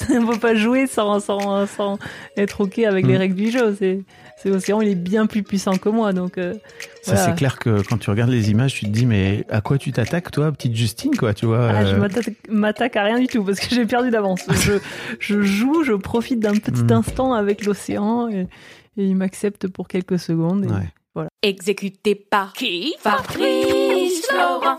On peut pas jouer sans, sans, sans être OK avec les Mm. règles du jeu. C'est, c'est Océan, il est bien plus puissant que moi. Donc, euh, Ça, voilà. c'est clair que quand tu regardes les images, tu te dis, mais à quoi tu t'attaques, toi, petite Justine, quoi, tu vois Ah, je euh, m'attaque, à rien du tout parce que j'ai perdu d'avance. Je, je joue, je profite d'un petit Mm. instant avec l'océan et, et il m'accepte pour quelques secondes. et- ouais. Exécuté par qui? Fabrice Florent.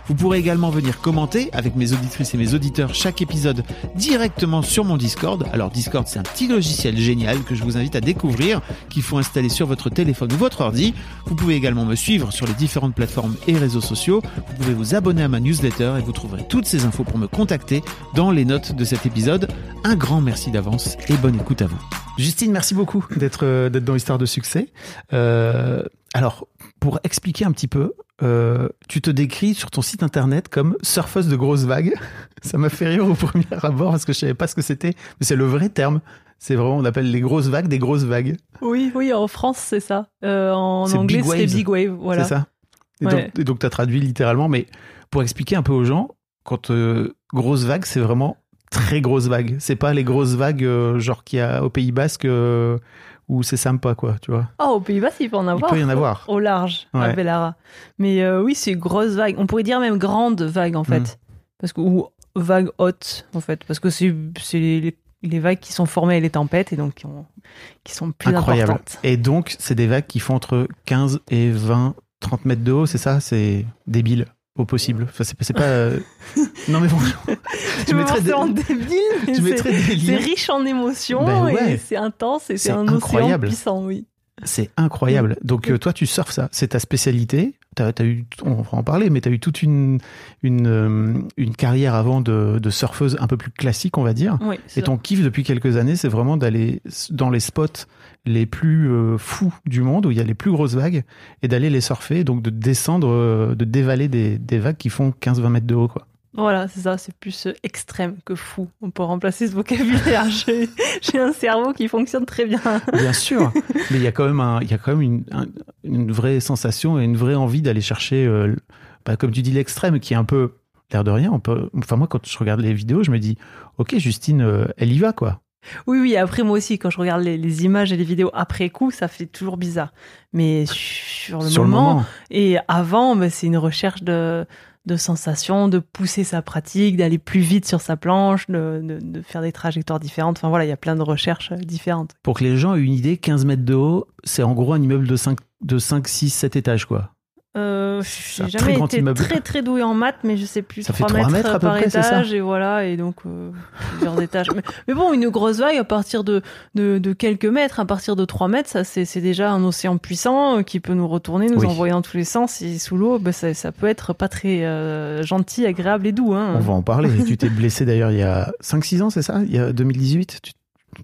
Vous pourrez également venir commenter avec mes auditrices et mes auditeurs chaque épisode directement sur mon Discord. Alors Discord, c'est un petit logiciel génial que je vous invite à découvrir, qu'il faut installer sur votre téléphone ou votre ordi. Vous pouvez également me suivre sur les différentes plateformes et réseaux sociaux. Vous pouvez vous abonner à ma newsletter et vous trouverez toutes ces infos pour me contacter dans les notes de cet épisode. Un grand merci d'avance et bonne écoute à vous. Justine, merci beaucoup d'être euh, dans Histoire de succès. Euh, alors, pour expliquer un petit peu, euh, tu te décris sur ton site internet comme surfeuse de grosses vagues. Ça m'a fait rire au premier abord parce que je savais pas ce que c'était, mais c'est le vrai terme. C'est vraiment, on appelle les grosses vagues des grosses vagues. Oui, oui, en France, c'est ça. Euh, en anglais, c'est big wave. Voilà. C'est ça. Et Ouais. donc, tu as traduit littéralement, mais pour expliquer un peu aux gens, quand euh, grosse vague, c'est vraiment très grosse vague. C'est pas les grosses vagues euh, genre qu'il y a au Pays Basque où c'est sympa, quoi, tu vois. Ah, au Pays-Bas, il peut en avoir. peut y en avoir. Au large, à. Bellara. Mais euh, oui, c'est grosse vague. On pourrait dire même grande vague, en fait. Mm. Parce que, ou vague haute, en fait. Parce que c'est les, les vagues qui sont formées les tempêtes et donc qui, ont- qui sont plus Incroyable. importantes. Et donc, c'est des vagues qui font entre 15 et 20, 30 mètres de haut, c'est ça? C'est débile au possible. Enfin, c'est c'est pas. euh, Non, mais bon. Je mettrais des- en débile, c'est- riche en émotions Ben ouais. et c'est intense et c'est un océan incroyable. puissant, oui. C'est incroyable. Donc, euh, toi, tu surfes ça. C'est ta spécialité. T'as, t'as eu, on va en parler, mais tu as eu toute une, une, euh, une carrière avant de, de surfeuse un peu plus classique, on va dire. Oui, Et ton kiff depuis quelques années, c'est vraiment d'aller dans les spots les plus euh, fous du monde, où il y a les plus grosses vagues, et d'aller les surfer, donc de descendre, euh, de dévaler des, des vagues qui font 15-20 mètres de haut. Quoi. Voilà, c'est ça, c'est plus euh, extrême que fou. On peut remplacer ce vocabulaire. J'ai un cerveau qui fonctionne très bien. Bien sûr, mais il y a quand même, un, y a quand même une, un- une vraie sensation et une vraie envie d'aller chercher, euh, bah, comme tu dis, l'extrême, qui est un peu, l'air de rien, on peut, enfin moi quand je regarde les vidéos, je me dis, ok Justine, euh, elle y va quoi. Oui, oui, après moi aussi, quand je regarde les, les images et les vidéos après coup, ça fait toujours bizarre. Mais sur le, Sur moment, le moment, et avant, bah, c'est une recherche de, de sensations, de pousser sa pratique, d'aller plus vite sur sa planche, de, faire des trajectoires différentes. Enfin voilà, il y a plein de recherches euh, différentes. pour que les gens aient une idée, 15 mètres de haut, c'est en gros un immeuble de 5, de 5 6, 7 étages quoi. Euh, j'ai jamais été très très douée en maths, mais je sais plus. Ça fait 3 trois mètres, mètres à peu par près, étage, et voilà, et donc euh, plusieurs étages. Mais, mais bon, une grosse vague à partir de, de, de quelques mètres, à partir de 3 mètres, ça c'est c'est déjà un océan puissant euh, qui peut nous retourner, nous Oui. envoyer dans tous les sens. Et sous l'eau, bah, ça, ça peut être pas très euh, gentil, agréable et doux. Hein. On va en parler. Tu t'es blessé d'ailleurs il y a 5-6 ans, c'est ça? Il y a 2018 Tu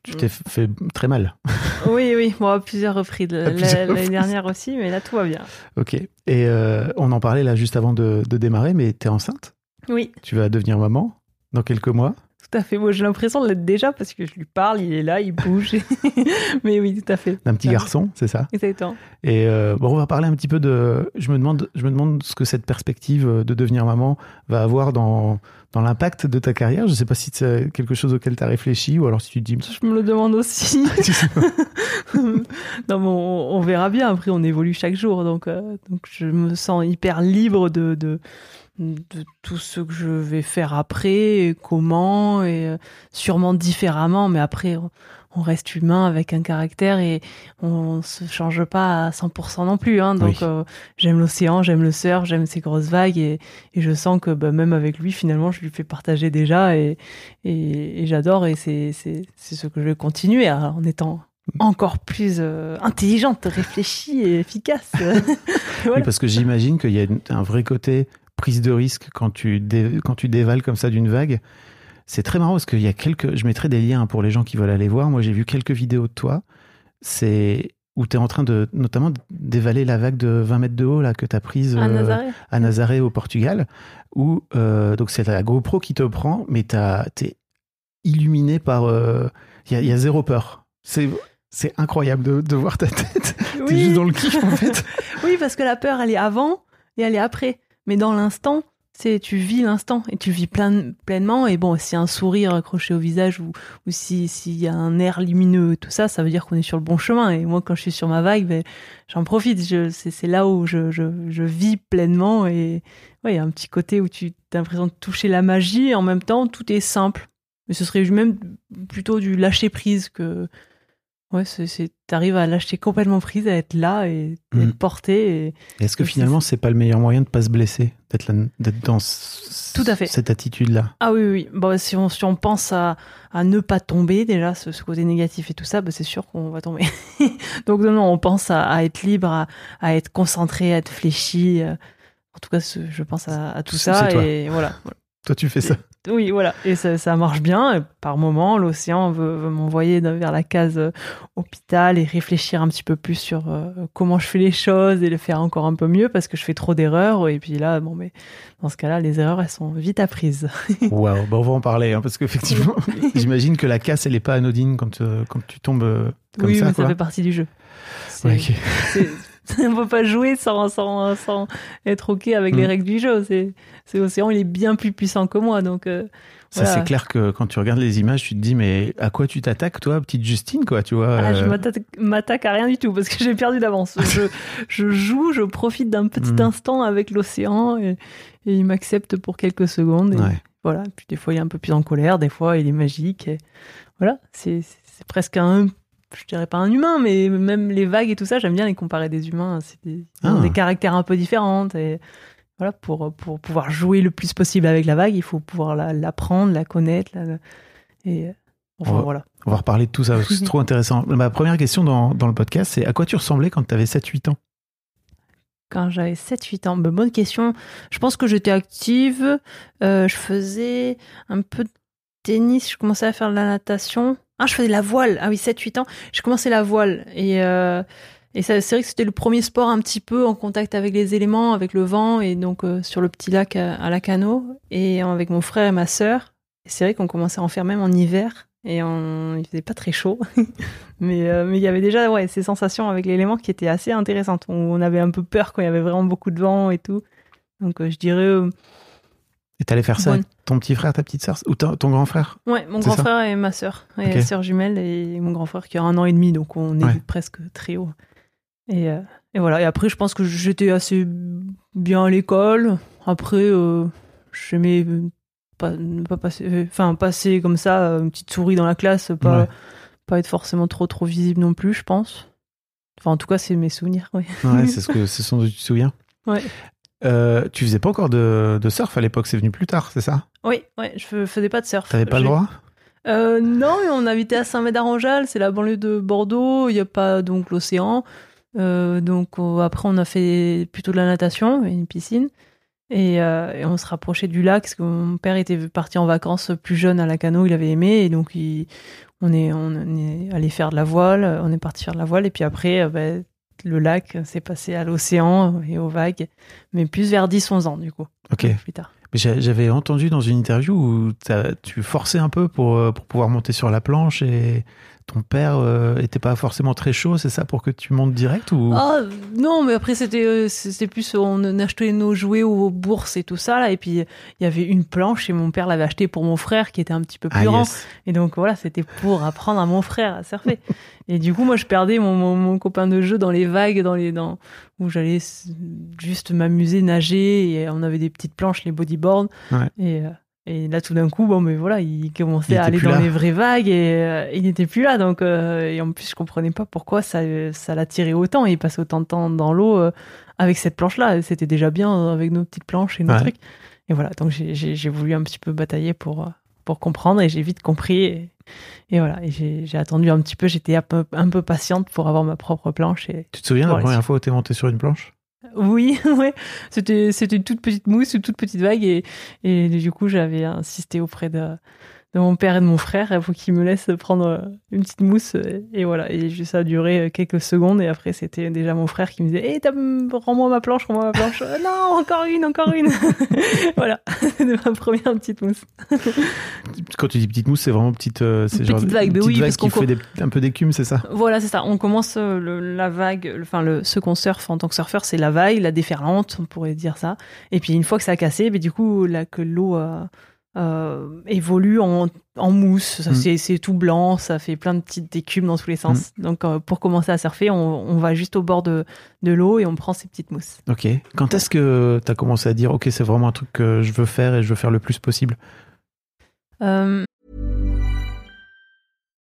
tu t'es fait très mal. Oui, oui, bon, à plusieurs reprises. L'année dernière aussi, mais là tout va bien. Ok. Et euh, on en parlait là juste avant de, de démarrer, mais t'es enceinte? Oui, Tu vas devenir maman dans quelques mois? Tout à fait. Moi, j'ai l'impression de l'être déjà parce que je lui parle, il est là, il bouge. mais oui, tout à fait. d'un petit garçon, c'est ça Exactement. Et euh, bon, on va parler un petit peu de. Je me demande, je me demande ce que cette perspective de devenir maman va avoir dans dans l'impact de ta carrière. Je sais pas si c'est quelque chose auquel tu as réfléchi ou alors si tu te dis. Je me le demande aussi. non, mais on, on verra bien. Après, on évolue chaque jour. Donc, euh, donc je me sens hyper libre de, de, de tout ce que je vais faire après, et comment, et euh, sûrement différemment. Mais après, on, reste humain avec un caractère et on se change pas à 100% non plus. Hein. Donc, Oui. euh, j'aime l'océan, j'aime le surf, j'aime ces grosses vagues et, et je sens que bah, même avec lui, finalement, je lui fais partager déjà et, et, et j'adore et c'est c'est c'est ce que je vais continuer à- en étant encore plus euh, intelligente, réfléchie et efficace. Voilà. Oui, parce que j'imagine qu'il y a un vrai côté prise de risque quand tu, dé- quand tu dévales comme ça d'une vague. C'est très marrant parce qu'il y a quelques. Je mettrai des liens pour les gens qui veulent aller voir. Moi, j'ai vu quelques vidéos de toi. C'est où tu es en train de, notamment, dévaler la vague de 20 mètres de haut là, que tu as prise À euh, Nazaré. à Nazaré au Portugal. Où, euh, donc, c'est la GoPro qui te prend, mais tu es illuminé par. euh, Il y, a, il y a zéro peur. C'est. C'est incroyable de, de voir ta tête. T'es Oui. juste dans le kiff en fait. Oui, parce que la peur, elle est avant et elle est après. Mais dans l'instant, c'est tu vis l'instant et tu vis plein, pleinement. Et bon, si un sourire accroché au visage ou, ou si- s'il y a un air lumineux tout ça, ça veut dire qu'on est sur le bon chemin. Et moi, quand je suis sur ma vague, ben, j'en profite. C'est, là où je, je, je vis pleinement. Et ouais, il y a un petit côté où tu as l'impression de toucher la magie et en même temps, tout est simple. Mais ce serait même plutôt du lâcher prise que. Ouais, c'est, c'est, t'arrives à lâcher complètement prise, à être là et Mhm. être porté. Et, Et Est-ce que c'est finalement, c'est pas le meilleur moyen de pas se blesser, d'être là- d'être dans Tout à fait. cette attitude-là? Ah oui, oui. Bon, si, on, si on pense à, à ne pas tomber, déjà, ce, ce côté négatif et tout ça, bah, c'est sûr qu'on va tomber. Donc, non, non, on pense à, à être libre, à, à être concentré, à être fléchi. euh. En tout cas, je pense à, à tout C'est ça. toi. Et voilà. voilà. Toi, tu fais ça. Oui, voilà. Et ça, ça marche bien. Et par moment, l'océan veut, veut m'envoyer vers la case euh, hôpital et réfléchir un petit peu plus sur euh, comment je fais les choses et le faire encore un peu mieux parce que je fais trop d'erreurs. Et puis là, bon, mais dans ce cas-là, les erreurs, elles sont vite apprises. Waouh, bah on va en parler, hein, parce qu'effectivement, j'imagine que la casse, elle est pas anodine quand, euh, quand tu tombes comme oui, ça. mais quoi. ça fait partie du jeu. C'est- Ouais, ok. on peut pas jouer sans, sans, sans être OK avec les Mm. règles du jeu. C'est, c'est l'océan, il est bien plus puissant que moi. Donc, euh, Ça, voilà. c'est clair que quand tu regardes les images, tu te dis, mais à quoi tu t'attaques, toi, petite Justine, quoi, tu vois Ah, je euh, m'attaque, m'attaque à rien du tout parce que j'ai perdu d'avance. Je, je joue, je profite d'un petit Mm. instant avec l'océan et, et il m'accepte pour quelques secondes. Et Ouais. Voilà. Puis des fois, il est un peu plus en colère, des fois, il est magique. Et voilà, c'est presque un. Je dirais pas un humain, mais même les vagues et tout ça, j'aime bien les comparer des humains. C'est des, Ah. des caractères un peu différents. Et voilà, pour, pour pouvoir jouer le plus possible avec la vague, il faut pouvoir la, l'apprendre, la connaître. la- la- et enfin, On va- voilà. On va reparler de tout ça, parce que c'est trop intéressant. Ma première question dans, dans le podcast, c'est à quoi tu ressemblais quand tu avais 7-8 ans? Quand j'avais 7-8 ans, Ben, bonne question. Je pense que j'étais active. Euh, je faisais un peu de tennis. Je commençais à faire de la natation. Ah, je faisais la voile. Ah oui, 7-8 ans. J'ai commencé la voile. Et, euh, et c'est vrai que c'était le premier sport un petit peu en contact avec les éléments, avec le vent. Et donc euh, sur le petit lac à, à Lacano. Et avec mon frère et ma sœur. C'est vrai qu'on commençait à en faire même en hiver. Et on, il faisait pas très chaud. mais, euh, mais il y avait déjà ouais, ces sensations avec l'élément qui étaient assez intéressantes. On, avait un peu peur quand il y avait vraiment beaucoup de vent et tout. Donc je dirais, Et t'allais faire ça avec ton petit frère, ta petite sœur Ou ton, ton grand frère? Ouais, mon grand frère et ma sœur. Et Ok. sœur jumelle et mon grand frère qui a un an et demi. Donc on est Ouais. presque très haut. Et, euh, et voilà. Et après, je pense que j'étais assez bien à l'école. Après, euh, j'aimais pas, pas passer, enfin, passer comme ça, euh, une petite souris dans la classe, pas, Ouais. pas être forcément trop, trop visible non plus, je pense. Enfin, en tout cas, c'est mes souvenirs, oui. Ouais, c'est ce, que, c'est ce dont tu te souviens? Ouais. Euh, tu faisais pas encore de, de surf à l'époque, c'est venu plus tard, c'est ça? Oui, ouais, je faisais pas de surf. T'avais pas le droit? Euh, non, on habitait à Saint-Médard-en-Jalles, c'est la banlieue de Bordeaux. Il n'y a pas donc l'océan. Euh, donc après, on a fait plutôt de la natation et une piscine. Et, et on se rapprochait du lac parce que mon père était parti en vacances plus jeune à la cano, il avait aimé et donc il- on est on est allé faire de la voile, on est parti faire de la voile et puis après ben, le lac s'est passé à l'océan et aux vagues, mais plus vers 10-11 ans du coup. Ok. Plus tard. J'avais entendu dans une interview où tu forçais un peu pour, euh, pour pouvoir monter sur la planche et ton père euh, était pas forcément très chaud, c'est ça pour que tu montes direct ou? Ah non, mais après c'était euh, c'était plus on achetait nos jouets aux bourses et tout ça là et puis il y avait une planche et mon père l'avait acheté pour mon frère qui était un petit peu plus Ah, grand yes. et donc voilà c'était pour apprendre à mon frère à surfer et du coup moi je perdais mon, mon, mon copain de jeu dans les vagues dans les dans où j'allais juste m'amuser nager et on avait des petites planches les bodyboards Ouais. et euh, et là, tout d'un coup, bon, mais voilà, il commençait Il à aller dans là. les vraies vagues et euh, il n'était plus là. Donc, euh, et en plus, je comprenais pas pourquoi ça, ça l'attirait autant. Il passait autant de temps dans l'eau euh, avec cette planche-là. C'était déjà bien euh, avec nos petites planches et nos Ouais. trucs. Et voilà, donc j'ai- voulu un petit peu batailler pour, euh, pour comprendre et j'ai vite compris. Et, et voilà, et j'ai attendu un petit peu. J'étais un peu, un peu patiente pour avoir ma propre planche. Et Tu te souviens la première fois où t'es monté sur une planche? Oui, ouais. C'était, c'était une toute petite mousse, une toute petite vague. Et, et du coup, j'avais insisté auprès de, de mon père et de mon frère pour qu'ils me laissent prendre euh, une petite mousse. Et voilà. Et juste, ça a duré quelques secondes. Et après, c'était déjà mon frère qui me disait Hé, rends-moi ma planche, rends-moi ma planche. Euh, non, encore une, encore une. voilà. C'était ma première petite mousse. Quand tu dis petite mousse, c'est vraiment petite, euh, c'est genre petite vague, une mais petite oui, vague parce qui qu'on fait des- un peu d'écume, c'est ça? Voilà, c'est ça. On commence euh, le- la vague, le- enfin le, ce qu'on surfe en tant que surfeur, c'est la vague, la déferlante, on pourrait dire ça. Et puis une fois que ça a cassé, mais du coup là que l'eau euh, euh, évolue en, en mousse, Mm. c'est, tout blanc, ça fait plein de petites écumes dans tous les sens. Donc euh, pour commencer à surfer, on, on va juste au bord de, de l'eau et on prend ces petites mousses. Ok. Quand est-ce que t'as commencé à dire ok, c'est vraiment un truc que je veux faire et je veux faire le plus possible? Euh,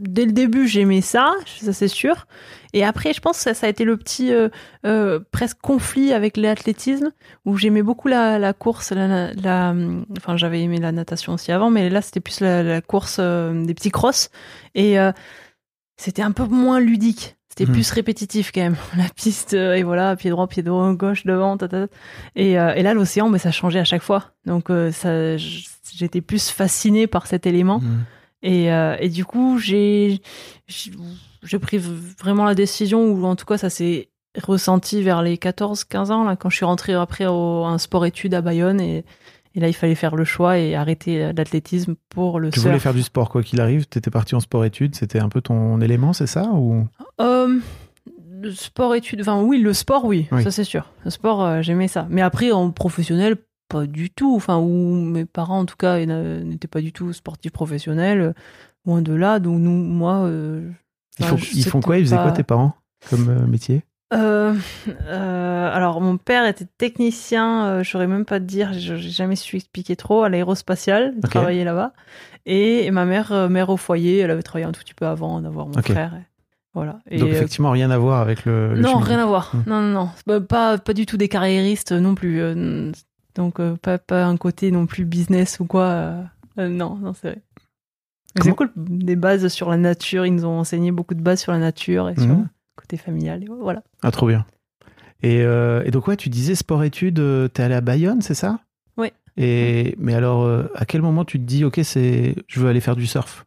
Dès le début, j'aimais ça, ça c'est sûr. Et après, je pense que ça, ça a été le petit euh, euh, presque conflit avec l'athlétisme, où j'aimais beaucoup la, la course. La, la- enfin, j'avais aimé la natation aussi avant, mais là, c'était plus la, course euh, des petits crosses. Et c'était un peu moins ludique. C'était Mhm. plus répétitif quand même. La piste, et voilà, pied droit, pied droit, gauche, devant, ta, ta, ta. Et, et là, l'océan, mais ça changeait à chaque fois. Donc, j'étais plus fascinée par cet élément. Mhm. Et, euh, et du coup, j'ai pris vraiment la décision, ou en tout cas, ça s'est ressenti vers les 14-15 ans, là, quand je suis rentrée après au, un sport-études à Bayonne. Et, et là, il fallait faire le choix et arrêter euh, l'athlétisme pour le Tu surf. voulais faire du sport quoi qu'il arrive? T'étais parti en sport-études. C'était un peu ton élément, c'est ça ou? Euh, le sport-études, enfin oui, le sport, oui, Oui. ça c'est sûr. Le sport, euh, j'aimais ça. Mais après, en professionnel, pas du tout. Enfin, ou mes parents, en tout cas, n'étaient pas du tout sportifs professionnels, euh, loin de là. Donc, nous, moi. euh, ils font, ils quoi? Ils faisaient quoi tes parents comme euh, métier? Euh, euh, alors, mon père était technicien, euh, je saurais même pas te dire, je- j'ai jamais su expliquer trop, à l'aérospatiale, il travaillait là-bas. Et ma mère, mère au foyer, elle avait travaillé un tout petit peu avant d'avoir mon frère. et voilà. Et, Donc effectivement rien à voir avec le. le non, chemin. rien à voir. Hmm. Non, non, non. Pas, pas, pas du tout des carriéristes non plus. Donc, euh, pas, pas un côté non plus business ou quoi. euh, euh, non, non, c'est vrai. C'est cool, des bases sur la nature. Ils nous ont enseigné beaucoup de bases sur la nature et sur Mhm. le côté familial. Et voilà. Ah trop bien. Et, et donc ouais, tu disais sport-études. T'es allé à Bayonne, c'est ça? Oui. Et mais alors, à quel moment tu te dis ok, c'est, je veux aller faire du surf?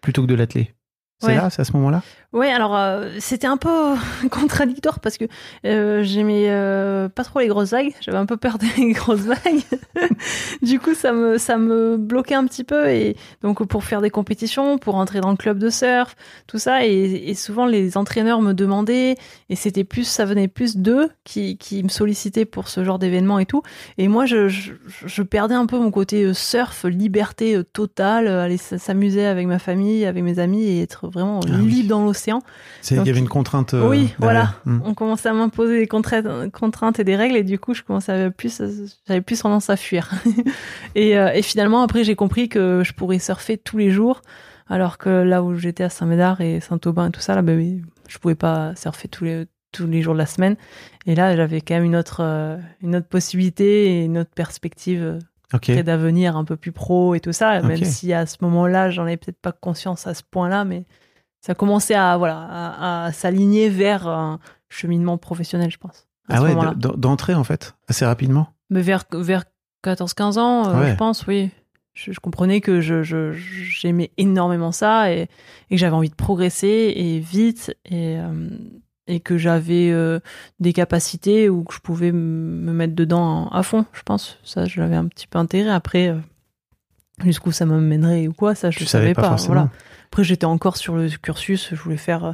Plutôt que de l'athlé C'est Ouais. là, c'est à ce moment-là? Ouais, alors euh, c'était un peu contradictoire parce que euh, j'aimais euh, pas trop les grosses vagues. J'avais un peu peur des grosses vagues. du coup, ça me ça me bloquait un petit peu et donc pour faire des compétitions, pour entrer dans le club de surf, tout ça et, et souvent les entraîneurs me demandaient et c'était plus ça venait plus d'eux qui qui me sollicitaient pour ce genre d'événement et tout. Et moi, je, je je perdais un peu mon côté euh, surf, liberté totale, aller s'amuser avec ma famille, avec mes amis et être vraiment Ah oui. libre dans l'océan. Il y avait une contrainte. euh, oui, voilà. Hmm. On commençait à m'imposer des contraintes, contraintes et des règles, et du coup, je commençais à plus, j'avais plus tendance à fuir. et, euh, et finalement, après, j'ai compris que je pourrais surfer tous les jours, alors que là où j'étais à Saint-Médard et Saint-Aubin et tout ça, là, ben, je pouvais pas surfer tous les tous les jours de la semaine. Et là, j'avais quand même une autre, euh, une autre possibilité et une autre perspective d'avenir un peu plus pro et tout ça, même si à ce moment-là, j'en avais peut-être pas conscience à ce point-là, mais ça commençait à, voilà, à, à s'aligner vers un cheminement professionnel, je pense. Ah ouais, d'entrée en fait, assez rapidement. Mais vers, vers 14-15 ans, euh, Ouais. je pense, oui. Je, je comprenais que je, je- j'aimais énormément ça et, et que j'avais envie de progresser et vite et, euh, et que j'avais euh, des capacités où que je pouvais me mettre dedans à fond, je pense. Ça, je l'avais un petit peu intégré. Après, jusqu'où ça me mènerait ou quoi, ça, je ne savais pas. Voilà. Après, j'étais encore sur le cursus, je voulais faire euh,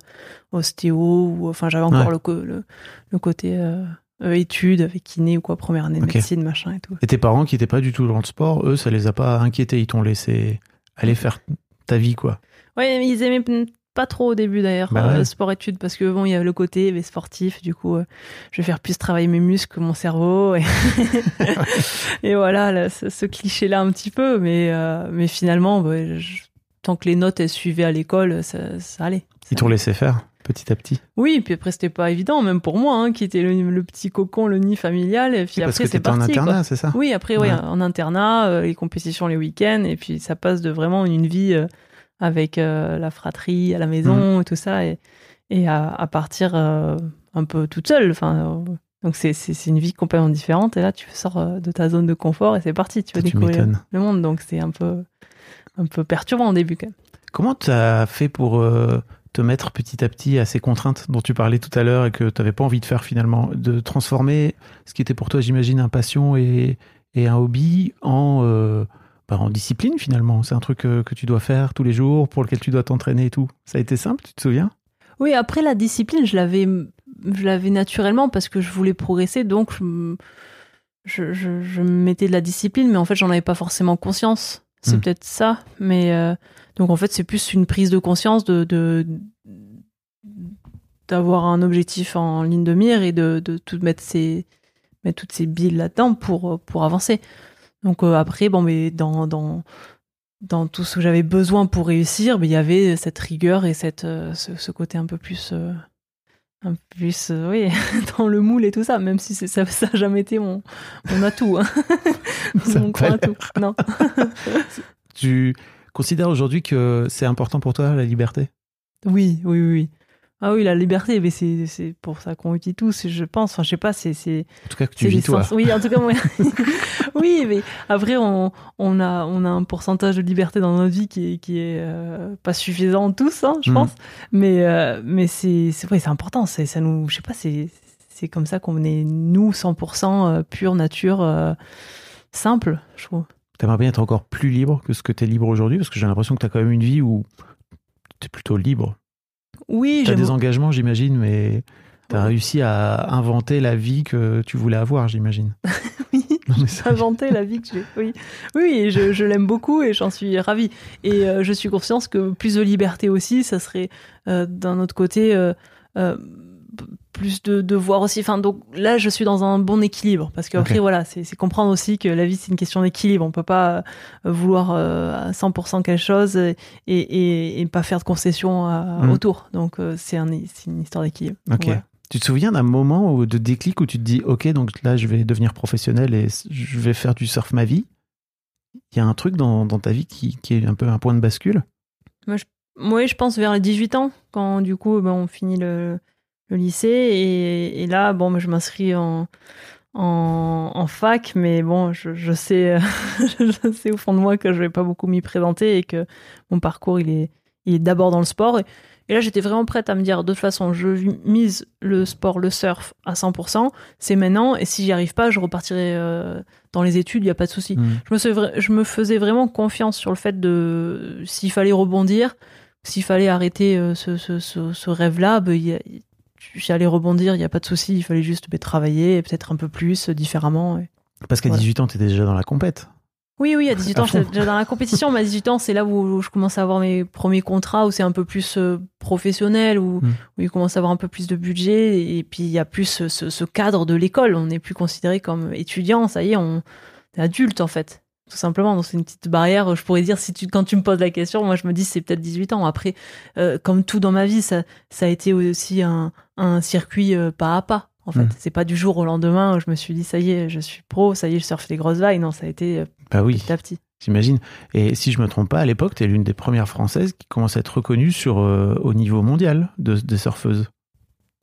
ostéo, ou enfin, j'avais encore Ouais. le, le, le côté euh, euh, études avec kiné ou quoi, première année de médecine, machin et tout. Et tes parents qui étaient pas du tout dans le sport, eux, ça les a pas inquiétés. Ils t'ont laissé aller faire ta vie, quoi. Ouais, mais ils aimaient pas trop au début d'ailleurs, Bah euh, sport-études, parce que bon, il y avait le côté mais sportif, du coup, euh, je vais faire plus travailler mes muscles que mon cerveau. Et, et voilà, là, ce, ce cliché-là un petit peu, mais, euh, mais finalement, bah, je- tant que les notes elles suivaient à l'école, ça, ça allait. Ils t'ont laissé faire petit à petit. Oui, puis après, c'était pas évident, même pour moi, hein, qui était le, le petit cocon, le nid familial, et puis après, c'est en parti. quoi. internat, c'est ça? Oui, après, ouais, Ouais. en internat, les compétitions les week-ends, et puis ça passe de vraiment une vie avec euh, la fratrie à la maison et tout ça, et, et à, à partir euh, un peu toute seule. Enfin, euh, donc c'est une vie complètement différente, et là, tu sors de ta zone de confort et c'est parti, tu vas découvrir le monde. Donc c'est un peu un peu perturbant au début quand même. Comment tu as fait pour euh, te mettre petit à petit à ces contraintes dont tu parlais tout à l'heure et que tu n'avais pas envie de faire finalement? De transformer ce qui était pour toi, j'imagine, un passion et, et un hobby en, euh, en discipline finalement C'est un truc que tu dois faire tous les jours, pour lequel tu dois t'entraîner et tout. Ça a été simple, tu te souviens? Oui, après la discipline, je l'avais, je l'avais naturellement parce que je voulais progresser, donc je, me- je, je, je me mettais de la discipline, mais en fait, j'en avais pas forcément conscience. C'est Hmm. peut-être ça, mais euh, donc en fait, c'est plus une prise de conscience de, de d'avoir un objectif en ligne de mire et de, de tout mettre ses mettre toutes ces billes là-dedans pour pour avancer. Donc euh, après, bon, mais dans dans dans tout ce que j'avais besoin pour réussir, mais il y avait cette rigueur et cette, euh, ce, ce côté un peu plus, euh, un peu plus, oui, dans le moule et tout ça, même si ça n'a jamais été mon, mon atout, hein. Mon atout. Non. Tu considères aujourd'hui que c'est important pour toi la liberté? Oui, oui, oui. Ah oui, la liberté, mais c'est pour ça qu'on vit tous, je pense. Enfin, je sais pas, c'est En tout cas que tu vis toi. Oui, en tout cas, moi. oui, mais après, on, on, a, on a un pourcentage de liberté dans notre vie qui est, qui est euh, pas suffisant tous, hein, je Mhm. pense. Mais, euh, mais c'est ouais, important. C'est ça nous, je sais pas, c'est comme ça qu'on est nous 100% euh, pure nature, euh, simple, je trouve. T'aimerais bien être encore plus libre que ce que t'es libre aujourd'hui? Parce que j'ai l'impression que t'as quand même une vie où t'es plutôt libre. Oui, T'as des engagements, j'imagine, mais t'as Ouais. réussi à inventer la vie que tu voulais avoir, j'imagine. oui. Inventer la vie que j'ai. Oui, oui, je, je l'aime beaucoup et j'en suis ravie. Et euh, je suis consciente que plus de liberté aussi, ça serait euh, d'un autre côté euh, plus de, de voir aussi. Enfin, donc là, je suis dans un bon équilibre parce qu'après, Ok. voilà, c'est comprendre aussi que la vie c'est une question d'équilibre. On peut pas euh, vouloir euh, à 100% quelque chose et, et, et pas faire de concessions à- Mm. autour. Donc euh, c'est un, une histoire d'équilibre. Ok. Voilà. Tu te souviens d'un moment où- de déclic où tu te dis, ok, donc là, je vais devenir professionnel et je vais faire du surf ma vie? Il y a un truc dans, dans ta vie qui, qui est un peu un point de bascule? Oui, je pense vers les 18 ans, quand du coup ben, on finit le, le lycée. Et, et là, bon, je m'inscris en, en, en fac, mais bon, je, je sais, je sais au fond de moi que je vais pas beaucoup m'y présenter et que mon parcours, il est, il est d'abord dans le sport. Et, et là, j'étais vraiment prête à me dire, de toute façon, je mise le sport, le surf à 100%, c'est maintenant, et si j'y arrive pas, je repartirai euh, dans les études, il n'y a pas de souci. Mm. Je, me faisais je me faisais vraiment confiance sur le fait de, s'il fallait rebondir, s'il fallait arrêter euh, ce, ce, ce, ce rêve-là, a- j'allais rebondir, il n'y a pas de souci, il fallait juste ben, travailler, peut-être un peu plus, euh, différemment. et- Parce qu'à Voilà. 18 ans, tu étais déjà dans la compète. oui, oui, à 18 À ans, j'étais déjà dans la compétition, mais à 18 ans, c'est là où je commence à avoir mes premiers contrats, où c'est un peu plus euh, professionnel, où, Mm. où il commence à avoir un peu plus de budget, et puis il y a plus ce, ce- ce cadre de l'école. On n'est plus considéré comme étudiant, ça y est, on est adulte en fait. Tout simplement, donc c'est une petite barrière. Je pourrais dire, si tu, quand tu me poses la question, moi je me dis c'est peut-être 18 ans. Après, euh, comme tout dans ma vie, ça, ça a été aussi un, un circuit euh, pas à pas. En fait, Mm. c'est pas du jour au lendemain où je me suis dit ça y est, je suis pro, ça y est, je surfe les grosses vagues. Non, ça a été euh, Bah oui, petit à petit. j'imagine. Et si je me trompe pas, à l'époque, tu es l'une des premières françaises qui commence à être reconnue sur, euh, au niveau mondial de, des surfeuses.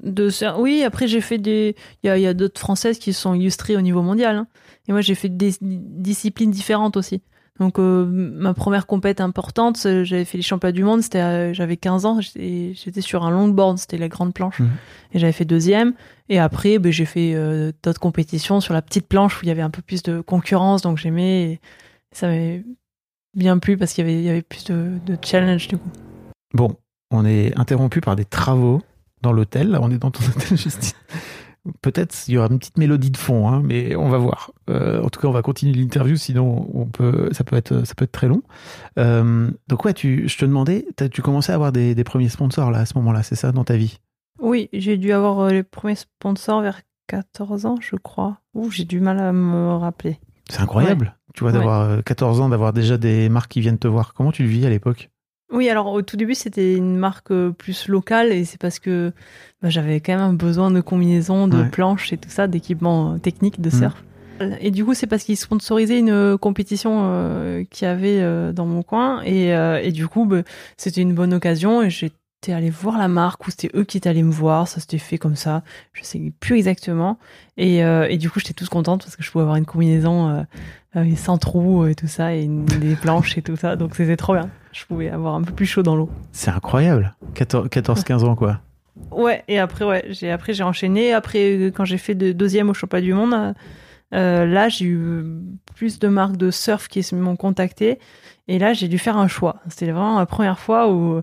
De sur- Oui, après j'ai fait des. Il y a, il y a d'autres françaises qui se sont illustrées au niveau mondial. hein. Et moi j'ai fait des disciplines différentes aussi. Donc euh, ma première compète importante, j'avais fait les championnats du monde, c'était à- j'avais 15 ans, j'étais j'étais sur un longboard, c'était la grande planche. Mhm. Et j'avais fait deuxième. Et après, ben, j'ai fait euh, d'autres compétitions sur la petite planche où il y avait un peu plus de concurrence, donc j'aimais. Ça m'avait bien plu parce qu'il y avait, il y avait plus de, de challenge du coup. Bon, on est interrompu par des travaux dans l'hôtel. Là, on est dans ton hôtel, Justine. Peut-être il y aura une petite mélodie de fond, hein, mais on va voir. Euh, en tout cas, on va continuer l'interview, sinon on peut, ça peut être, ça peut être très long. Euh, donc ouais, tu, je te demandais, tu commençais à avoir des, des premiers sponsors là à ce moment-là, c'est ça dans ta vie? Oui, j'ai dû avoir euh, les premiers sponsors vers 14 ans, je crois. Ouh, j'ai du mal à me rappeler. C'est incroyable. Tu vois, d'avoir euh, 14 ans, d'avoir déjà des marques qui viennent te voir. Comment tu le vis à l'époque? Oui, alors au tout début, c'était une marque euh, plus locale et c'est parce que bah, j'avais quand même un besoin de combinaisons, de Ouais. planches et tout ça, d'équipements euh, techniques de Mhm. surf. Et du coup, c'est parce qu'ils sponsorisaient une euh, compétition euh, qu'il y avait euh, dans mon coin et, euh, et du coup, bah, c'était une bonne occasion et j'étais allée voir la marque ou c'était eux qui étaient allés me voir, ça s'était fait comme ça, je sais plus exactement. Et, euh, et du coup, j'étais toute contente parce que je pouvais avoir une combinaison euh, euh, sans trous et tout ça et une- des planches et tout ça, donc c'était trop bien. Je pouvais avoir un peu plus chaud dans l'eau. C'est incroyable. 14-15 ans, quoi. Ouais, et après, ouais, j'ai après j'ai enchaîné. Après, quand j'ai fait de deuxième au championnat du monde, euh, là, j'ai eu plus de marques de surf qui m'ont contacté. Et là, j'ai dû faire un choix. C'était vraiment la première fois où,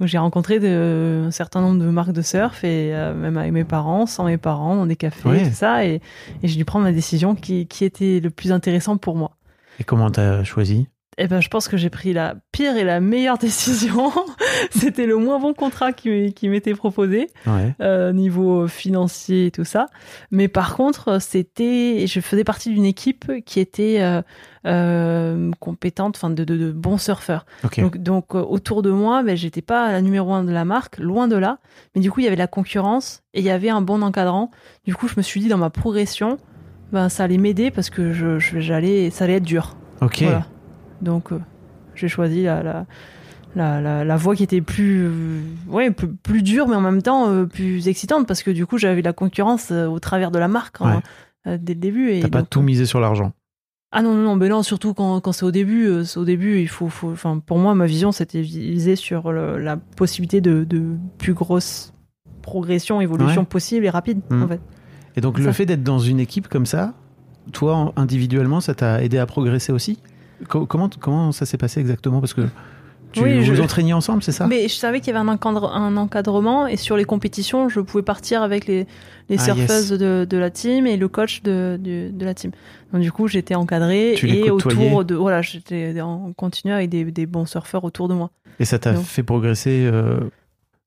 où j'ai rencontré de, un certain nombre de marques de surf, et euh, même avec mes parents, sans mes parents, dans des cafés, Ouais. tout ça. Et, et j'ai dû prendre ma décision qui, qui était le plus intéressant pour moi. Et comment t'as choisi? Eh ben, je pense que j'ai pris la pire et la meilleure décision. C'était le moins bon contrat qui, qui m'était proposé Ouais. euh, niveau financier et tout ça. Mais par contre, c'était, je faisais partie d'une équipe qui était euh, euh, compétente, enfin de, de, de bons surfeurs. Donc, donc autour de moi, ben, j'étais pas la numéro un de la marque, loin de là. Mais du coup, il y avait de la concurrence et il y avait un bon encadrant. Du coup, je me suis dit dans ma progression, ben ça allait m'aider parce que je, je- j'allais, ça allait être dur. ok. Voilà. Donc, euh, j'ai choisi la, la, la, la, la voie qui était plus, euh, ouais, plus, plus dure, mais en même temps euh, plus excitante, parce que du coup, j'avais de la concurrence euh, au travers de la marque hein, dès le début. T'as pas donc, tout misé sur l'argent. Ah non, non, non, mais non, surtout quand, quand c'est au début. c'est au début, il faut, faut, pour moi, ma vision, c'était visée sur le- la possibilité de, de plus grosse progression, évolution Ouais. possible et rapide, Mhm. en fait. Et donc Ça. le fait d'être dans une équipe comme ça, toi en- individuellement, ça t'a aidé à progresser aussi? Comment, comment ça s'est passé exactement? Parce que tu Oui, vous je- entraîniez ensemble, c'est ça? Mais je savais qu'il y avait un, encadre- un encadrement et sur les compétitions, je pouvais partir avec les, les Ah, surfeuses de, de la team et le coach de, de, de la team. Donc du coup, j'étais encadrée Tu les et autour de voilà, j'étais en continu avec des, des bons surfeurs autour de moi. Et ça t'a fait progresser euh,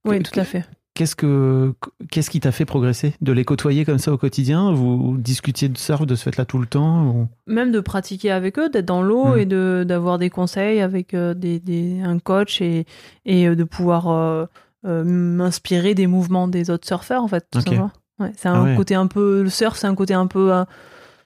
Oui, tout à fait. Qu'est-ce que qu'est-ce qui t'a fait progresser? De les côtoyer comme ça au quotidien? Vous discutiez de surf de ce fait-là tout le temps ou- Même de pratiquer avec eux, d'être dans l'eau Mm. et de d'avoir des conseils avec euh, des, des, un coach et, et euh, de pouvoir euh, euh, m'inspirer des mouvements des autres surfeurs en fait, tout. Ouais, c'est un Ah ouais. côté un peu le surf, c'est un côté un peu euh,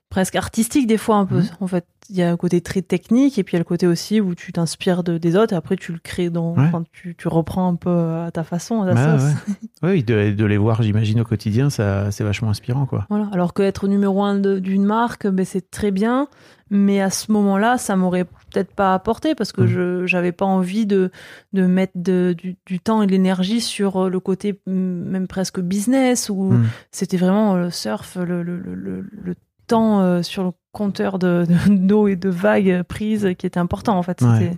presque artistique des fois un peu. Mhm. En fait, il y a un côté très technique et puis il y a le côté aussi où tu t'inspires de, des autres et après tu le crées dans, Ouais. enfin, tu, tu reprends un peu à ta façon, à ta Bah, sauce. ouais. Oui, de, de les voir, j'imagine, au quotidien, ça, c'est vachement inspirant, quoi. Voilà. Alors que être numéro un de- d'une marque, ben, c'est très bien, mais à ce moment-là, ça m'aurait peut-être pas apporté parce que Mm. je j'avais pas envie de, de mettre de- du, du temps et de l'énergie sur euh, le côté même presque business où Mm. c'était vraiment le surf, le, le, le, le- le temps euh, sur le compteur de de- d'eau et de vagues prises qui était important en fait. Ouais. C'était